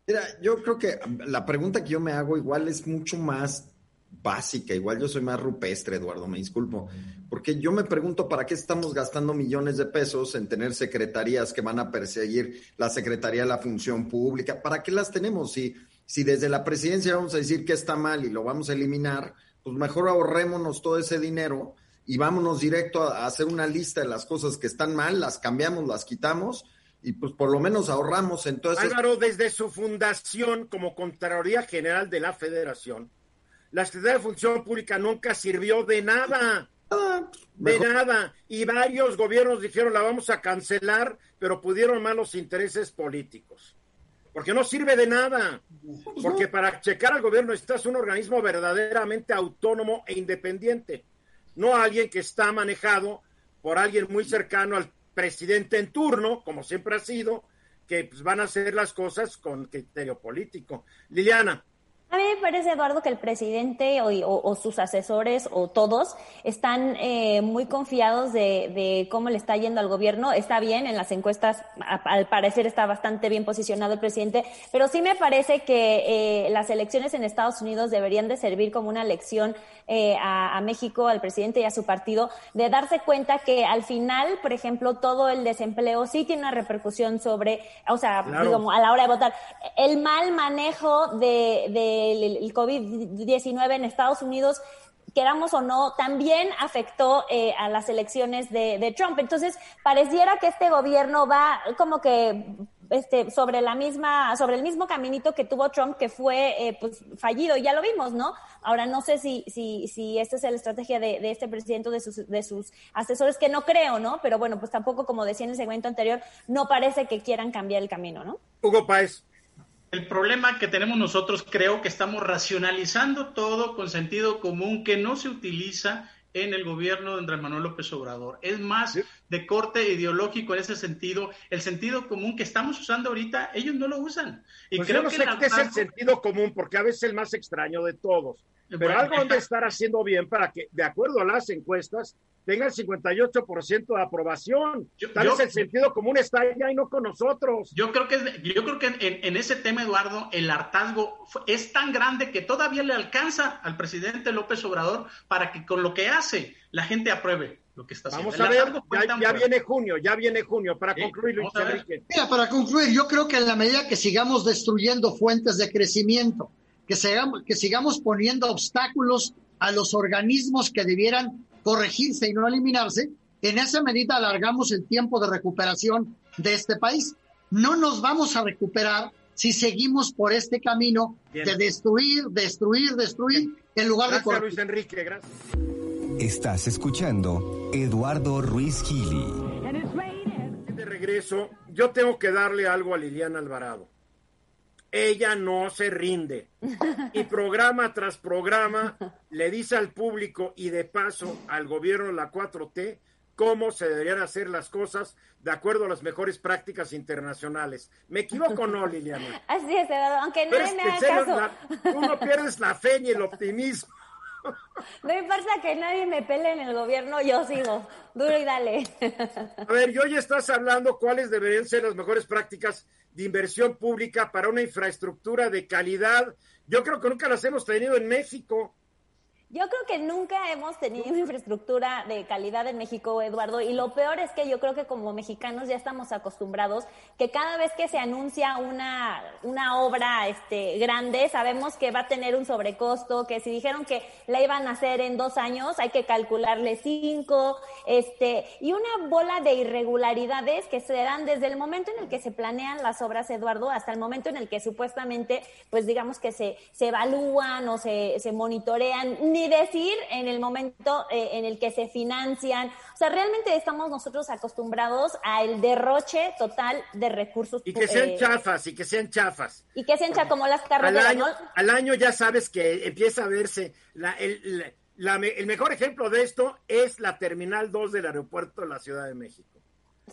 Mira, yo creo que la pregunta que yo me hago igual es mucho más básica, igual yo soy más rupestre, Eduardo, me disculpo, porque yo me pregunto para qué estamos gastando millones de pesos en tener secretarías que van a perseguir la Secretaría de la Función Pública, ¿para qué las tenemos? Si, si desde la presidencia vamos a decir que está mal y lo vamos a eliminar, pues mejor ahorrémonos todo ese dinero y vámonos directo a, a hacer una lista de las cosas que están mal, las cambiamos, las quitamos y pues por lo menos ahorramos entonces Álvaro, desde su fundación como Contraloría General de la Federación, la Secretaría de Función Pública nunca sirvió de nada. Ah, De nada. Y varios gobiernos dijeron la vamos a cancelar, pero pudieron más los intereses políticos. Porque no sirve de nada. Porque para checar al gobierno necesitas un organismo verdaderamente autónomo e independiente. No alguien que está manejado por alguien muy cercano al presidente en turno, como siempre ha sido, que pues, van a hacer las cosas con criterio político. Liliana. A mí me parece, Eduardo, que el presidente o, o- o sus asesores o todos están eh, muy confiados de, de cómo le está yendo al gobierno. Está bien, en las encuestas al parecer está bastante bien posicionado el presidente, pero sí me parece que eh, las elecciones en Estados Unidos deberían de servir como una lección eh, a, a México, al presidente y a su partido, de darse cuenta que al final, por ejemplo, todo el desempleo sí tiene una repercusión sobre, o sea, Claro. digamos, a la hora de votar. El mal manejo de, del el COVID-19 en Estados Unidos, queramos o no, también afectó eh, a las elecciones de, de Trump. Entonces, pareciera que este gobierno va como que este, sobre la misma, sobre el mismo caminito que tuvo Trump, que fue eh, pues fallido, ya lo vimos, ¿no? Ahora no sé si, si, si esta es la estrategia de, de este presidente de sus, de sus asesores, que no creo, ¿no? Pero bueno, pues tampoco, como decía en el segmento anterior, no parece que quieran cambiar el camino, ¿no? Hugo Páez. El problema que tenemos nosotros creo que estamos racionalizando todo con sentido común que no se utiliza en el gobierno de Andrés Manuel López Obrador. Es más de corte ideológico en ese sentido. El sentido común que estamos usando ahorita, ellos no lo usan. Y Pues creo yo no que sé el qué es el sentido común, porque a veces es el más extraño de todos. Pero Bueno, algo han de estar haciendo bien para que, de acuerdo a las encuestas, tenga el 58% de aprobación. Yo- Tal yo- vez el sentido común está allá y no con nosotros. Yo creo que, yo creo que en, en ese tema, Eduardo, el hartazgo fue- es tan grande que todavía le alcanza al presidente López Obrador para que con lo que hace la gente apruebe lo que está haciendo. Vamos a ver, ya, viene junio, ya viene junio. Para Sí, concluir, Luis. Enrique. Mira, para concluir, yo creo que en la medida que sigamos destruyendo fuentes de crecimiento, que sigamos, que sigamos poniendo obstáculos a los organismos que debieran corregirse y no eliminarse, en esa medida alargamos el tiempo de recuperación de este país. No nos vamos a recuperar si seguimos por este camino Bien. de destruir, destruir, destruir, en lugar de Gracias, corregir. Luis Enrique, gracias. Estás escuchando Eduardo Ruiz Gili. De regreso, yo tengo que darle algo a Liliana Alvarado. Ella no se rinde. Y programa tras programa le dice al público y de paso al gobierno de la 4T cómo se deberían hacer las cosas de acuerdo a las mejores prácticas internacionales. ¿Me equivoco o no, Liliana? Así es, Eduardo, aunque es me haga caso. la- tú no pierdes la fe ni el optimismo. No importa que nadie me pele en el gobierno, yo sigo. Duro y dale. A ver, y hoy estás hablando cuáles deberían ser las mejores prácticas de inversión pública para una infraestructura de calidad. Yo creo que nunca las hemos tenido en México. Yo creo que nunca hemos tenido una infraestructura de calidad en México, Eduardo, y lo peor es que yo creo que como mexicanos ya estamos acostumbrados que cada vez que se anuncia una, una obra este, grande, sabemos que va a tener un sobrecosto, que si dijeron que la iban a hacer en dos años, hay que calcularle cinco, este, y una bola de irregularidades que se dan desde el momento en el que se planean las obras, Eduardo, hasta el momento en el que supuestamente, pues digamos que se, se evalúan o se, se monitorean, ni decir en el momento eh, en el que se financian. O sea, realmente estamos nosotros acostumbrados al derroche total de recursos. Y que sean eh, chafas, y que sean chafas. Y que sean cha- como las Al carreteras, año, ¿no? al año ya sabes que empieza a verse. La, el, la- la el mejor ejemplo de esto es la Terminal 2 del aeropuerto de la Ciudad de México.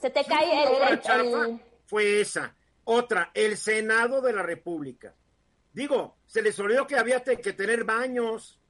Se te cae el, el- fue esa. Otra, el Senado de la República. Digo, se les olvidó que había que tener baños.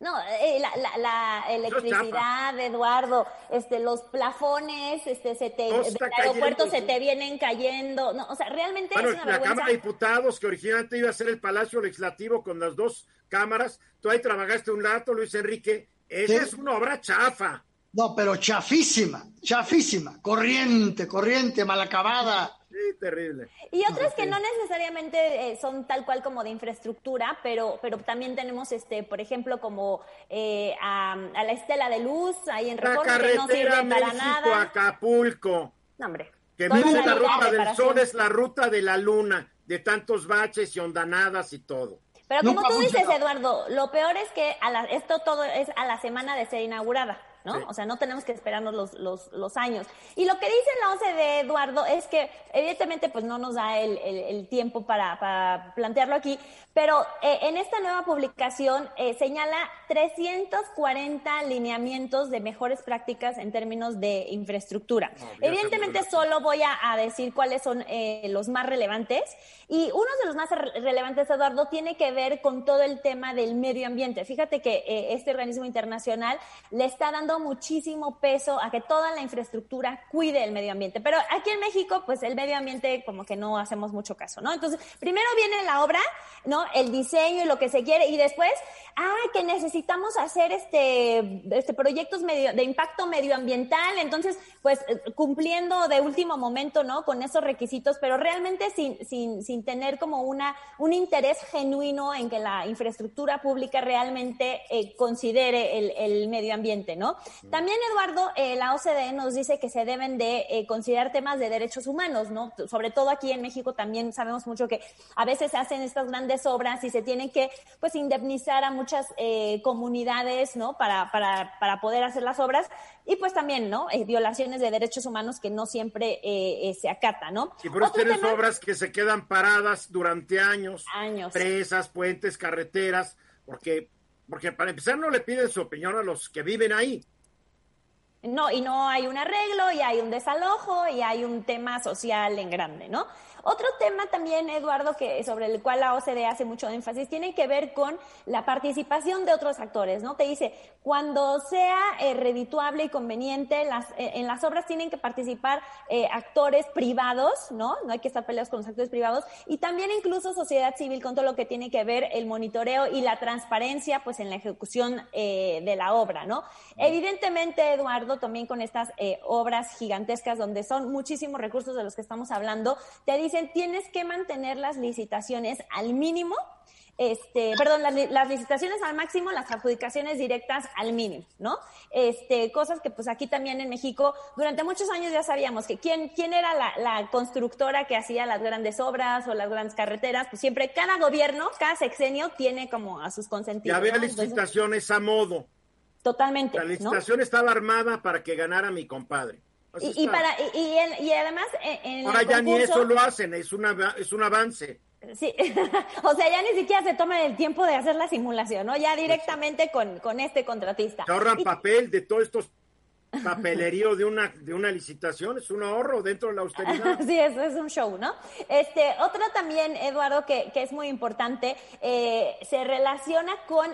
No, eh, la, la, la, electricidad, Eduardo, este, los plafones, este, se te, del aeropuerto se te vienen cayendo. No, o sea, realmente bueno, es una la vergüenza. Cámara de Diputados, que originalmente iba a ser el Palacio Legislativo con las dos cámaras, tú ahí trabajaste un rato, Luis Enrique. Esa Sí. es una obra chafa. No, pero chafísima, chafísima, corriente, corriente, mal acabada. Sí, terrible. Y otras que no necesariamente eh, son tal cual como de infraestructura, pero, pero también tenemos, este, por ejemplo, como eh, a, a la estela de luz ahí en Reforma, que no carretera sirve para nada. México-Acapulco. No, hombre. Que Toda la ruta de del sol, es la ruta de la luna, de tantos baches y hondanadas y todo. Pero como Nunca tú dices. Eduardo, lo peor es que a la- esto todo es a la semana de ser inaugurada, ¿no? Sí. O sea, no tenemos que esperarnos los, los, los años. Y lo que dice la OCDE, Eduardo, es que evidentemente pues no nos da el, el- el tiempo para, para plantearlo aquí, pero eh, en esta nueva publicación eh, señala 340 lineamientos de mejores prácticas en términos de infraestructura. Evidentemente solo voy a, a decir cuáles son eh, los más relevantes y uno de los más re- relevantes, Eduardo, tiene que ver con todo el tema del medio ambiente. Fíjate que este organismo internacional le está dando muchísimo peso a que toda la infraestructura cuide el medio ambiente, pero aquí en México, pues el medio ambiente como que no hacemos mucho caso, ¿no? Entonces, primero viene la obra, ¿no? El diseño y lo que se quiere y después, ah, que necesitamos hacer este, este proyectos medio, de impacto medioambiental, entonces, pues cumpliendo de último momento, ¿no? Con esos requisitos, pero realmente sin, sin, sin tener como una, un interés genuino en que la infraestructura pública realmente eh, considere el medio ambiente, ¿no? También, Eduardo, eh, la OCDE nos dice que se deben de eh, considerar temas de derechos humanos, ¿no? Sobre todo aquí en México también sabemos mucho que a veces se hacen estas grandes obras y se tienen que, pues, indemnizar a muchas eh, comunidades, ¿no? Para, para, para poder hacer las obras y, pues, también, ¿no? Eh, violaciones de derechos humanos que no siempre se acatan, ¿no? Y por tienes tema- obras que se quedan paradas durante años. Años. Presas, puentes, carreteras, porque, porque para empezar no le piden su opinión a los que viven ahí. No, y no hay un arreglo, y hay un desalojo, y hay un tema social en grande, ¿no? Otro tema también, Eduardo, que sobre el cual la OCDE hace mucho énfasis, tiene que ver con la participación de otros actores, ¿no? Te dice, cuando sea eh, redituable y conveniente, las, eh, en las obras tienen que participar eh, actores privados, ¿no? No hay que estar peleados con los actores privados, y también incluso sociedad civil con todo lo que tiene que ver el monitoreo y la transparencia, pues, en la ejecución eh, de la obra, ¿no? Evidentemente, Eduardo, también con estas eh, obras gigantescas donde son muchísimos recursos de los que estamos hablando, te dicen tienes que mantener las licitaciones al mínimo, este, perdón, las, li- las licitaciones al máximo, las adjudicaciones directas al mínimo, ¿no? Este, cosas que pues aquí también en México durante muchos años ya sabíamos que quién, quién era la, la constructora que hacía las grandes obras o las grandes carreteras, pues siempre cada gobierno, cada sexenio tiene como a sus Y consentidos. había ¿no? Entonces, licitaciones a modo. totalmente. La ¿no? licitación estaba armada para que ganara mi compadre. Y, y para y, y, además en, en Ahora el ya ni eso lo hacen, es, una, es un avance. Sí, o sea, ya ni siquiera se toman el tiempo de hacer la simulación, ¿no? Ya directamente con, con este contratista. Se ahorran Y- papel de todos estos papeleríos de una, de una licitación, es un ahorro dentro de la austeridad. Sí, eso es un show, ¿no? Este, otro también, Eduardo, que, que es muy importante, eh, se relaciona con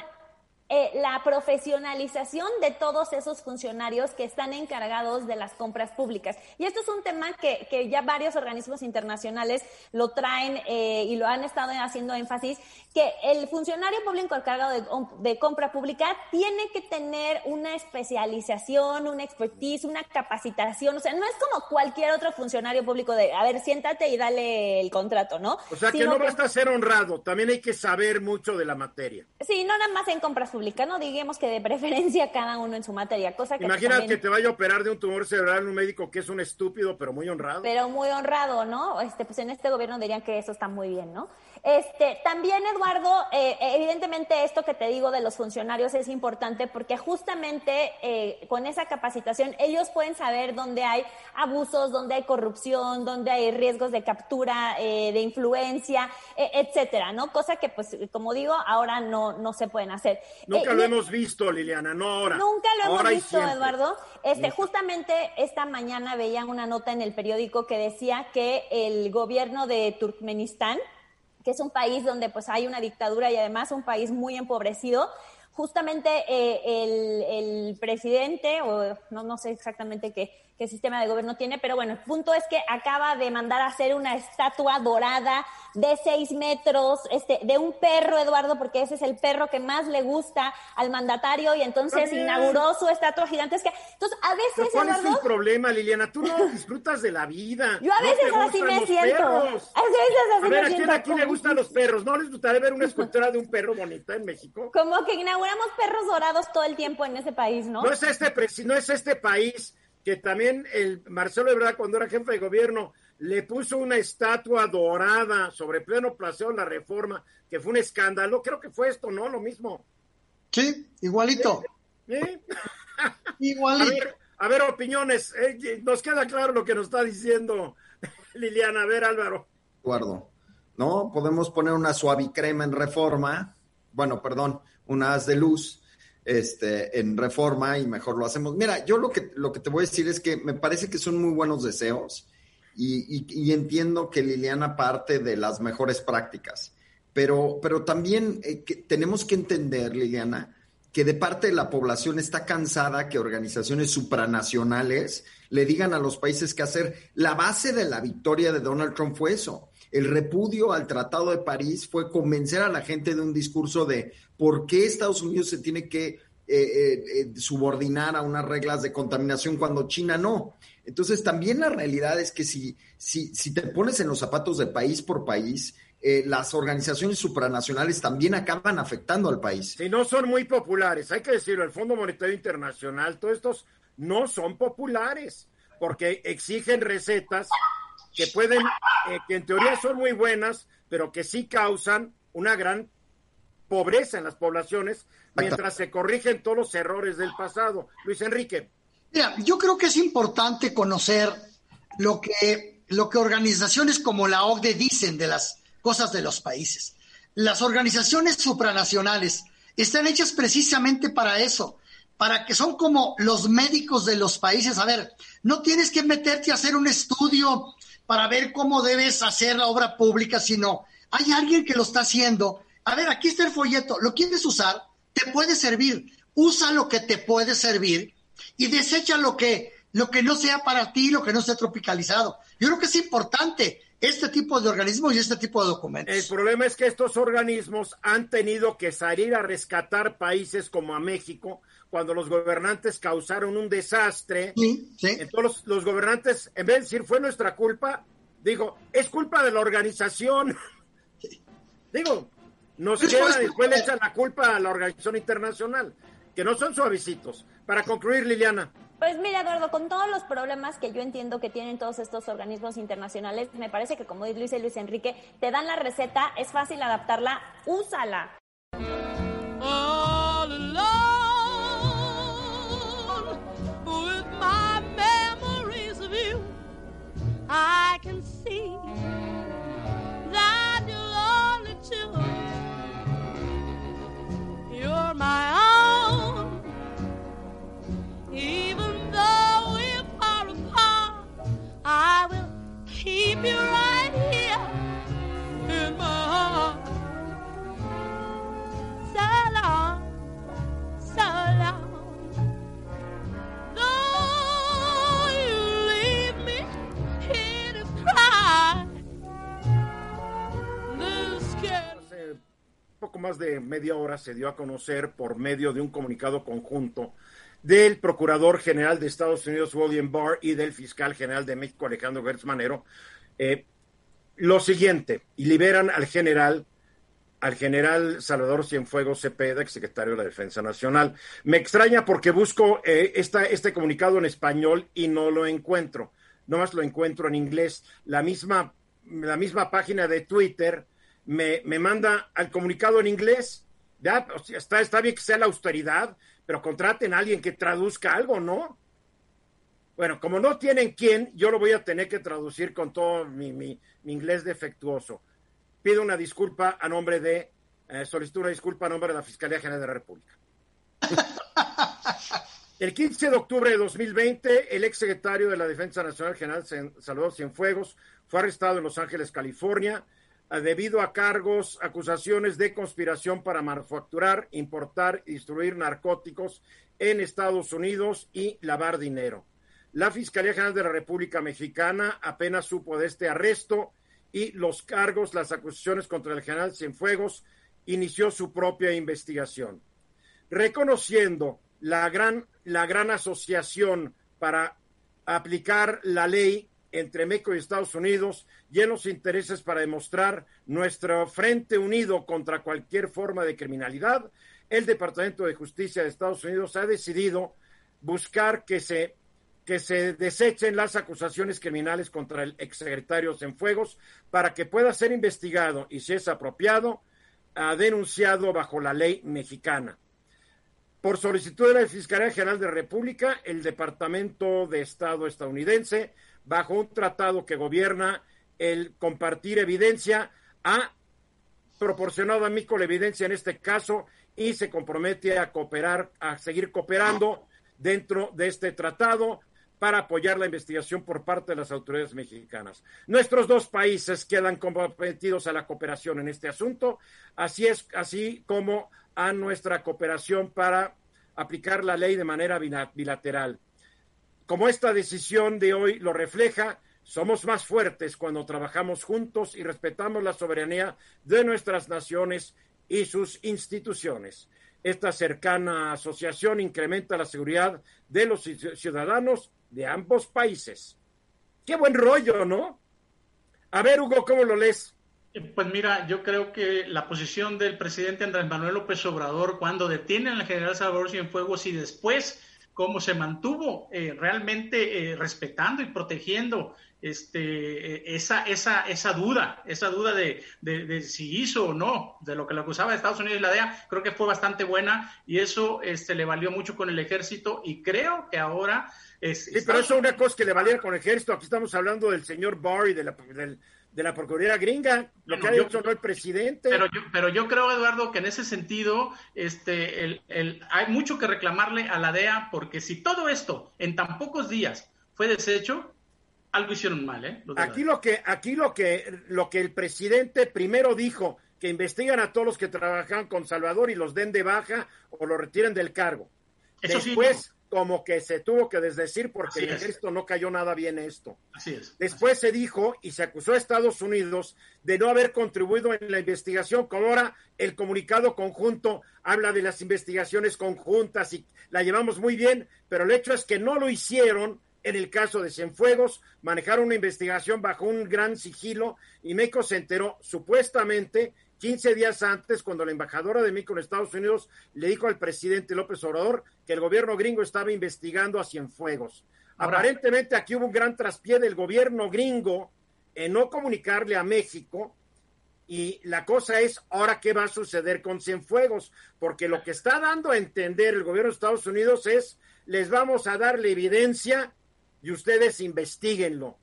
eh, la profesionalización de todos esos funcionarios que están encargados de las compras públicas. Y esto es un tema que, que ya varios organismos internacionales lo traen eh, y lo han estado haciendo énfasis, que el funcionario público encargado de, de compra pública tiene que tener una especialización, una expertise, una capacitación. O sea, no es como cualquier otro funcionario público de, a ver, siéntate y dale el contrato, ¿no? O sea que no basta ser honrado, también hay que saber mucho de la materia. Sí, no nada más en compras públicas, no digamos que de preferencia cada uno en su materia, cosa que Imagina también- que te vaya a operar de un tumor cerebral un médico que es un estúpido, pero muy honrado. pero muy honrado, ¿no? Este, pues en este gobierno dirían que eso está muy bien, ¿no? Este, también, Eduardo, eh, evidentemente esto que te digo de los funcionarios es importante porque justamente eh, con esa capacitación ellos pueden saber dónde hay abusos, dónde hay corrupción, dónde hay riesgos de captura, eh, de influencia, eh, etcétera, ¿no? Cosa que, pues, como digo, ahora no, no se pueden hacer. Nunca Eh, lo hemos visto, Liliana, no ahora. Nunca lo hemos Ahora visto. Eduardo. Este, justamente esta mañana veía una nota en el periódico que decía que el gobierno de Turkmenistán, que es un país donde pues hay una dictadura y además un país muy empobrecido, justamente eh, el, el, presidente, o no, no sé exactamente qué, qué sistema de gobierno tiene, pero bueno, el punto es que acaba de mandar a hacer una estatua dorada de seis metros, este, de un perro, Eduardo, porque ese es el perro que más le gusta al mandatario, y entonces inauguró su estatua gigantesca. Entonces, a veces, ¿Cuál es el problema, Liliana? Tú no disfrutas de la vida. Yo a veces así me siento. A veces así a ver, me ¿a quién aquí le gustan los perros? ¿No les gustaría ver una escultura de un perro bonita en México? Como que inauguramos perros dorados todo el tiempo en ese país, ¿no? No es este, no es este país que también el Marcelo Ebrard, cuando era jefe de gobierno, le puso una estatua dorada sobre pleno placeo la reforma, que fue un escándalo. Creo que fue esto, ¿no? Lo mismo. Sí, igualito. ¿Eh? Igualito. A ver, opiniones. Eh, nos queda claro lo que nos está diciendo Liliana. A ver, Álvaro. Acuerdo. ¿No? Podemos poner una suavicrema en reforma. Bueno, perdón, una haz de luz este, en reforma y mejor lo hacemos. Mira, yo lo que, lo que te voy a decir es que me parece que son muy buenos deseos y, entiendo que Liliana parte de las mejores prácticas, pero, pero también eh, tenemos que entender, Liliana, que de parte de la población está cansada que organizaciones supranacionales le digan a los países qué hacer. La base de la victoria de Donald Trump fue eso. El repudio al Tratado de París fue convencer a la gente de un discurso de por qué Estados Unidos se tiene que eh, eh, subordinar a unas reglas de contaminación cuando China no. Entonces, también la realidad es que si, si, si te pones en los zapatos de país por país, eh, las organizaciones supranacionales también acaban afectando al país. Si no son muy populares, hay que decirlo, el Fondo Monetario Internacional, todos estos no son populares, porque exigen recetas que pueden, eh, que en teoría son muy buenas, pero que sí causan una gran pobreza en las poblaciones, mientras se corrigen todos los errores del pasado. Luis Enrique. Mira, yo creo que es importante conocer lo que, lo que organizaciones como la OCDE dicen de las cosas de los países. Las organizaciones supranacionales están hechas precisamente para eso, para que son como los médicos de los países. A ver, no tienes que meterte a hacer un estudio para ver cómo debes hacer la obra pública, sino hay alguien que lo está haciendo. A ver, aquí está el folleto, ¿lo quieres usar? Te puede servir. Usa lo que te puede servir y desecha lo que, lo que no sea para ti, lo que no sea tropicalizado. Yo creo que es importante este tipo de organismos y este tipo de documentos. El problema es que estos organismos han tenido que salir a rescatar países como a México cuando los gobernantes causaron un desastre. Sí, sí. Entonces los, gobernantes, en vez de decir fue nuestra culpa, digo, es culpa de la organización. Digo, nos queda después le echan la culpa a la organización internacional que no son suavecitos. Para concluir, Liliana. Pues mira, Eduardo, con todos los problemas que yo entiendo que tienen todos estos organismos internacionales, me parece que como dice Luis Enrique, te dan la receta, es fácil adaptarla, úsala. I see de media hora se dio a conocer por medio de un comunicado conjunto del Procurador General de Estados Unidos, William Barr, y del Fiscal General de México, Alejandro Gertz Manero, eh, lo siguiente, y liberan al general, al general Salvador Cienfuegos Cepeda, ex secretario de la Defensa Nacional. Me extraña porque busco eh, este comunicado en español y no lo encuentro. Nomás lo encuentro en inglés. La misma, la misma página de Twitter me, me manda al comunicado en inglés. Ya, está, está bien que sea la austeridad, pero contraten a alguien que traduzca algo, ¿no? Bueno, como no tienen quién, yo lo voy a tener que traducir con todo mi, inglés defectuoso. Pido una disculpa a nombre de, eh, solicito una disculpa a nombre de la Fiscalía General de la República. El 15 de octubre de 2020, el ex secretario de la Defensa Nacional General Salvador Cienfuegos fue arrestado en Los Ángeles, California, debido a cargos, acusaciones de conspiración para manufacturar, importar y distribuir narcóticos en Estados Unidos y lavar dinero. La Fiscalía General de la República Mexicana apenas supo de este arresto y los cargos, las acusaciones contra el general Cienfuegos, inició su propia investigación. Reconociendo la gran, la gran asociación para aplicar la ley entre México y Estados Unidos y en los intereses para demostrar nuestro frente unido contra cualquier forma de criminalidad, el Departamento de Justicia de Estados Unidos ha decidido buscar que se, que se desechen las acusaciones criminales contra el exsecretario Cienfuegos para que pueda ser investigado y, si es apropiado, ha denunciado bajo la ley mexicana. Por solicitud de la Fiscalía General de la República, el Departamento de Estado estadounidense bajo un tratado que gobierna el compartir evidencia, ha proporcionado a Mico la evidencia en este caso y se compromete a cooperar, a seguir cooperando dentro de este tratado para apoyar la investigación por parte de las autoridades mexicanas. Nuestros dos países quedan comprometidos a la cooperación en este asunto, así es, así como a nuestra cooperación para aplicar la ley de manera bilateral. Como esta decisión de hoy lo refleja, somos más fuertes cuando trabajamos juntos y respetamos la soberanía de nuestras naciones y sus instituciones. Esta cercana asociación incrementa la seguridad de los ciudadanos de ambos países. Qué buen rollo, ¿no? A ver, Hugo, ¿cómo lo lees? Eh, pues mira, yo creo que la posición del presidente Andrés Manuel López Obrador cuando detienen al general Salvador Cienfuegos y después cómo se mantuvo eh, realmente eh, respetando y protegiendo este, eh, esa, esa, esa duda, esa duda de, de, si hizo o no, de lo que le acusaba de Estados Unidos y la DEA, creo que fue bastante buena y eso este, le valió mucho con el ejército y creo que ahora... Es, sí, pero eso es una cosa que le valiera con el ejército, aquí estamos hablando del señor Barr y de la, del, de la Procuraduría Gringa, lo que ha dicho no el presidente. Pero yo, pero yo creo, Eduardo, que en ese sentido este, el, el, hay mucho que reclamarle a la DEA, porque si todo esto en tan pocos días fue deshecho, algo hicieron mal, ¿eh? Aquí lo que, aquí lo que, lo que el presidente primero dijo, que investigan a todos los que trabajan con Salvador y los den de baja o lo retiren del cargo. Eso Después, como que se tuvo que desdecir porque el ejército no cayó nada bien esto. Así es. Después se dijo y se acusó a Estados Unidos de no haber contribuido en la investigación, como ahora el comunicado conjunto habla de las investigaciones conjuntas y la llevamos muy bien, pero el hecho es que no lo hicieron en el caso de Cienfuegos, manejaron una investigación bajo un gran sigilo y México se enteró supuestamente 15 días antes, cuando la embajadora de México en Estados Unidos le dijo al presidente López Obrador que el gobierno gringo estaba investigando a Cienfuegos. Aparentemente aquí hubo un gran traspié del gobierno gringo en no comunicarle a México y la cosa es ahora qué va a suceder con Cienfuegos, porque lo que está dando a entender el gobierno de Estados Unidos es les vamos a dar la evidencia y ustedes investiguenlo.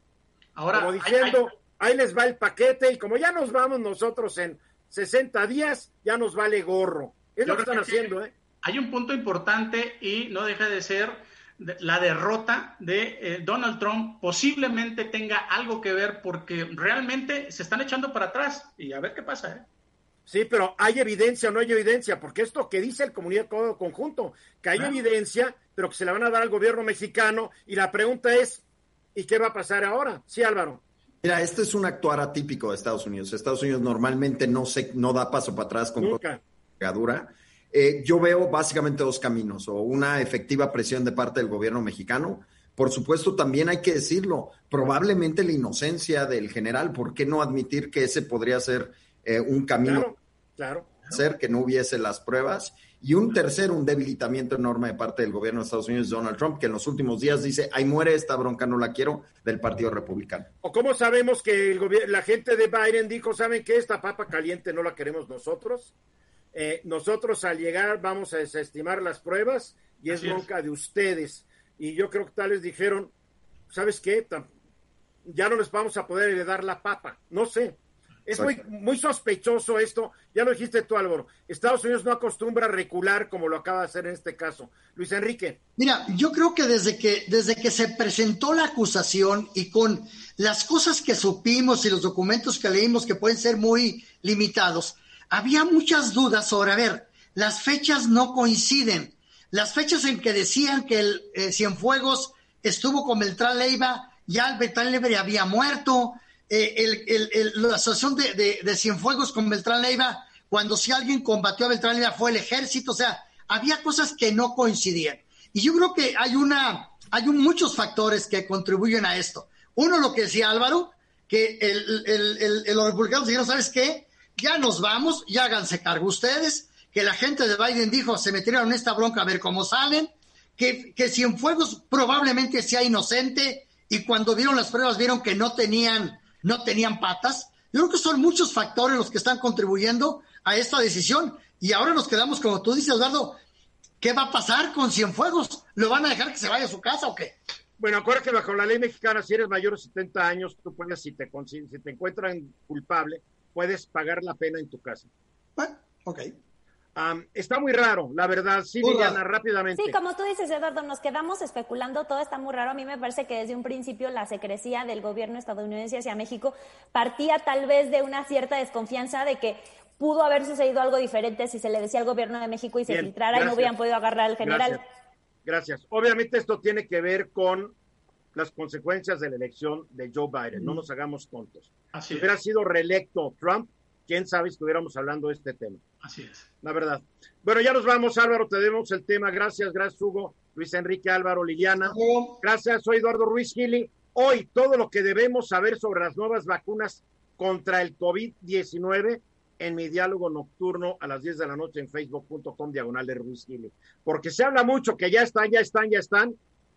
Ahora, como diciendo, ahí les va el paquete y como ya nos vamos nosotros en 60 días ya nos vale gorro. Es lo que están haciendo, ¿eh? Hay un punto importante y no deja de ser la derrota de eh, Donald Trump posiblemente tenga algo que ver porque realmente se están echando para atrás y a ver qué pasa, ¿eh? Sí, pero ¿hay evidencia o no hay evidencia? Porque esto que dice el comunicado conjunto, que hay evidencia, pero que se la van a dar al gobierno mexicano y la pregunta es, ¿y qué va a pasar ahora? Sí, Álvaro. Mira, este es un actuar atípico de Estados Unidos. Estados Unidos normalmente no, se, no da paso para atrás con cargadura. Eh, yo veo básicamente dos caminos, o una efectiva presión de parte del gobierno mexicano. Por supuesto, también hay que decirlo, probablemente la inocencia del general, ¿por qué no admitir que ese podría ser eh, un camino? Claro, claro. Ser que no hubiese las pruebas. Y un tercero, un debilitamiento enorme de parte del gobierno de Estados Unidos, Donald Trump, que en los últimos días dice, ahí muere esta bronca, no la quiero, del Partido Republicano. ¿O cómo sabemos que el la gente de Biden dijo, ¿saben que esta papa caliente no la queremos nosotros? Eh, nosotros al llegar vamos a desestimar las pruebas y es bronca de ustedes. Y yo creo que tal vez dijeron, ¿sabes qué? Ya no les vamos a poder heredar la papa. No sé. Es muy, muy sospechoso esto. Ya lo dijiste tú, Álvaro. Estados Unidos no acostumbra a recular como lo acaba de hacer en este caso. Luis Enrique. Mira, yo creo que desde que, desde que se presentó la acusación y con las cosas que supimos y los documentos que leímos que pueden ser muy limitados, había muchas dudas sobre, a ver, las fechas no coinciden. Las fechas en que decían que el eh, Cienfuegos estuvo con Beltrán Leiva, ya el Beltrán Leiva había muerto eh, la asociación de, Cienfuegos con Beltrán Leiva, cuando si alguien combatió a Beltrán Leiva fue el ejército, o sea, había cosas que no coincidían. Y yo creo que hay una, hay muchos factores que contribuyen a esto. Uno, lo que decía Álvaro, que los republicanos dijeron, ¿sabes qué? Ya nos vamos, ya háganse cargo ustedes, que la gente de Biden dijo, se metieron en esta bronca a ver cómo salen, que, que Cienfuegos probablemente sea inocente y cuando vieron las pruebas vieron que no tenían no tenían patas. Yo creo que son muchos factores los que están contribuyendo a esta decisión. Y ahora nos quedamos, como tú dices, Eduardo, ¿qué va a pasar con Cienfuegos? ¿Lo van a dejar que se vaya a su casa o qué? Bueno, acuérdate que bajo la ley mexicana, si eres mayor de 70 años, tú puedes, si te, si te encuentran culpable, puedes pagar la pena en tu casa. Bueno, ok está muy raro, la verdad. Sí, Liliana, rápidamente. Sí, como tú dices, Eduardo, nos quedamos especulando, todo está muy raro. A mí me parece que desde un principio la secrecía del gobierno estadounidense hacia México partía tal vez de una cierta desconfianza de que pudo haber sucedido algo diferente si se le decía al gobierno de México y se filtrara y no hubieran podido agarrar al general. Gracias. Obviamente esto tiene que ver con las consecuencias de la elección de Joe Biden. No nos hagamos tontos. si hubiera sido reelecto Trump, quién sabe si estuviéramos hablando de este tema. Así es. La verdad. Bueno, ya nos vamos, Álvaro, te demos el tema. Gracias, gracias, Hugo, Luis Enrique Álvaro, Liliana. Gracias, soy Eduardo Ruiz Gili. Hoy, todo lo que debemos saber sobre las nuevas vacunas contra el COVID-19 en mi diálogo nocturno a las 10 de la noche en facebook.com diagonal de Ruiz Gili. Porque se habla mucho que ya están, ya están, ya están.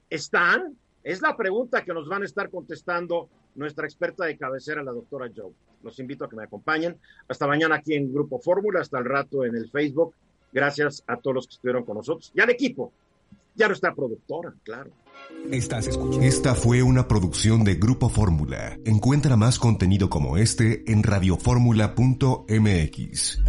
¿Están? Es la pregunta que nos van a estar contestando nuestra experta de cabecera, la doctora Joe. Los invito a que me acompañen. Hasta mañana aquí en Grupo Fórmula, hasta el rato en el Facebook. Gracias a todos los que estuvieron con nosotros y al equipo. Ya no está productora, claro. Estás escuchando. Esta fue una producción de Grupo Fórmula. Encuentra más contenido como este en radioformula.mx.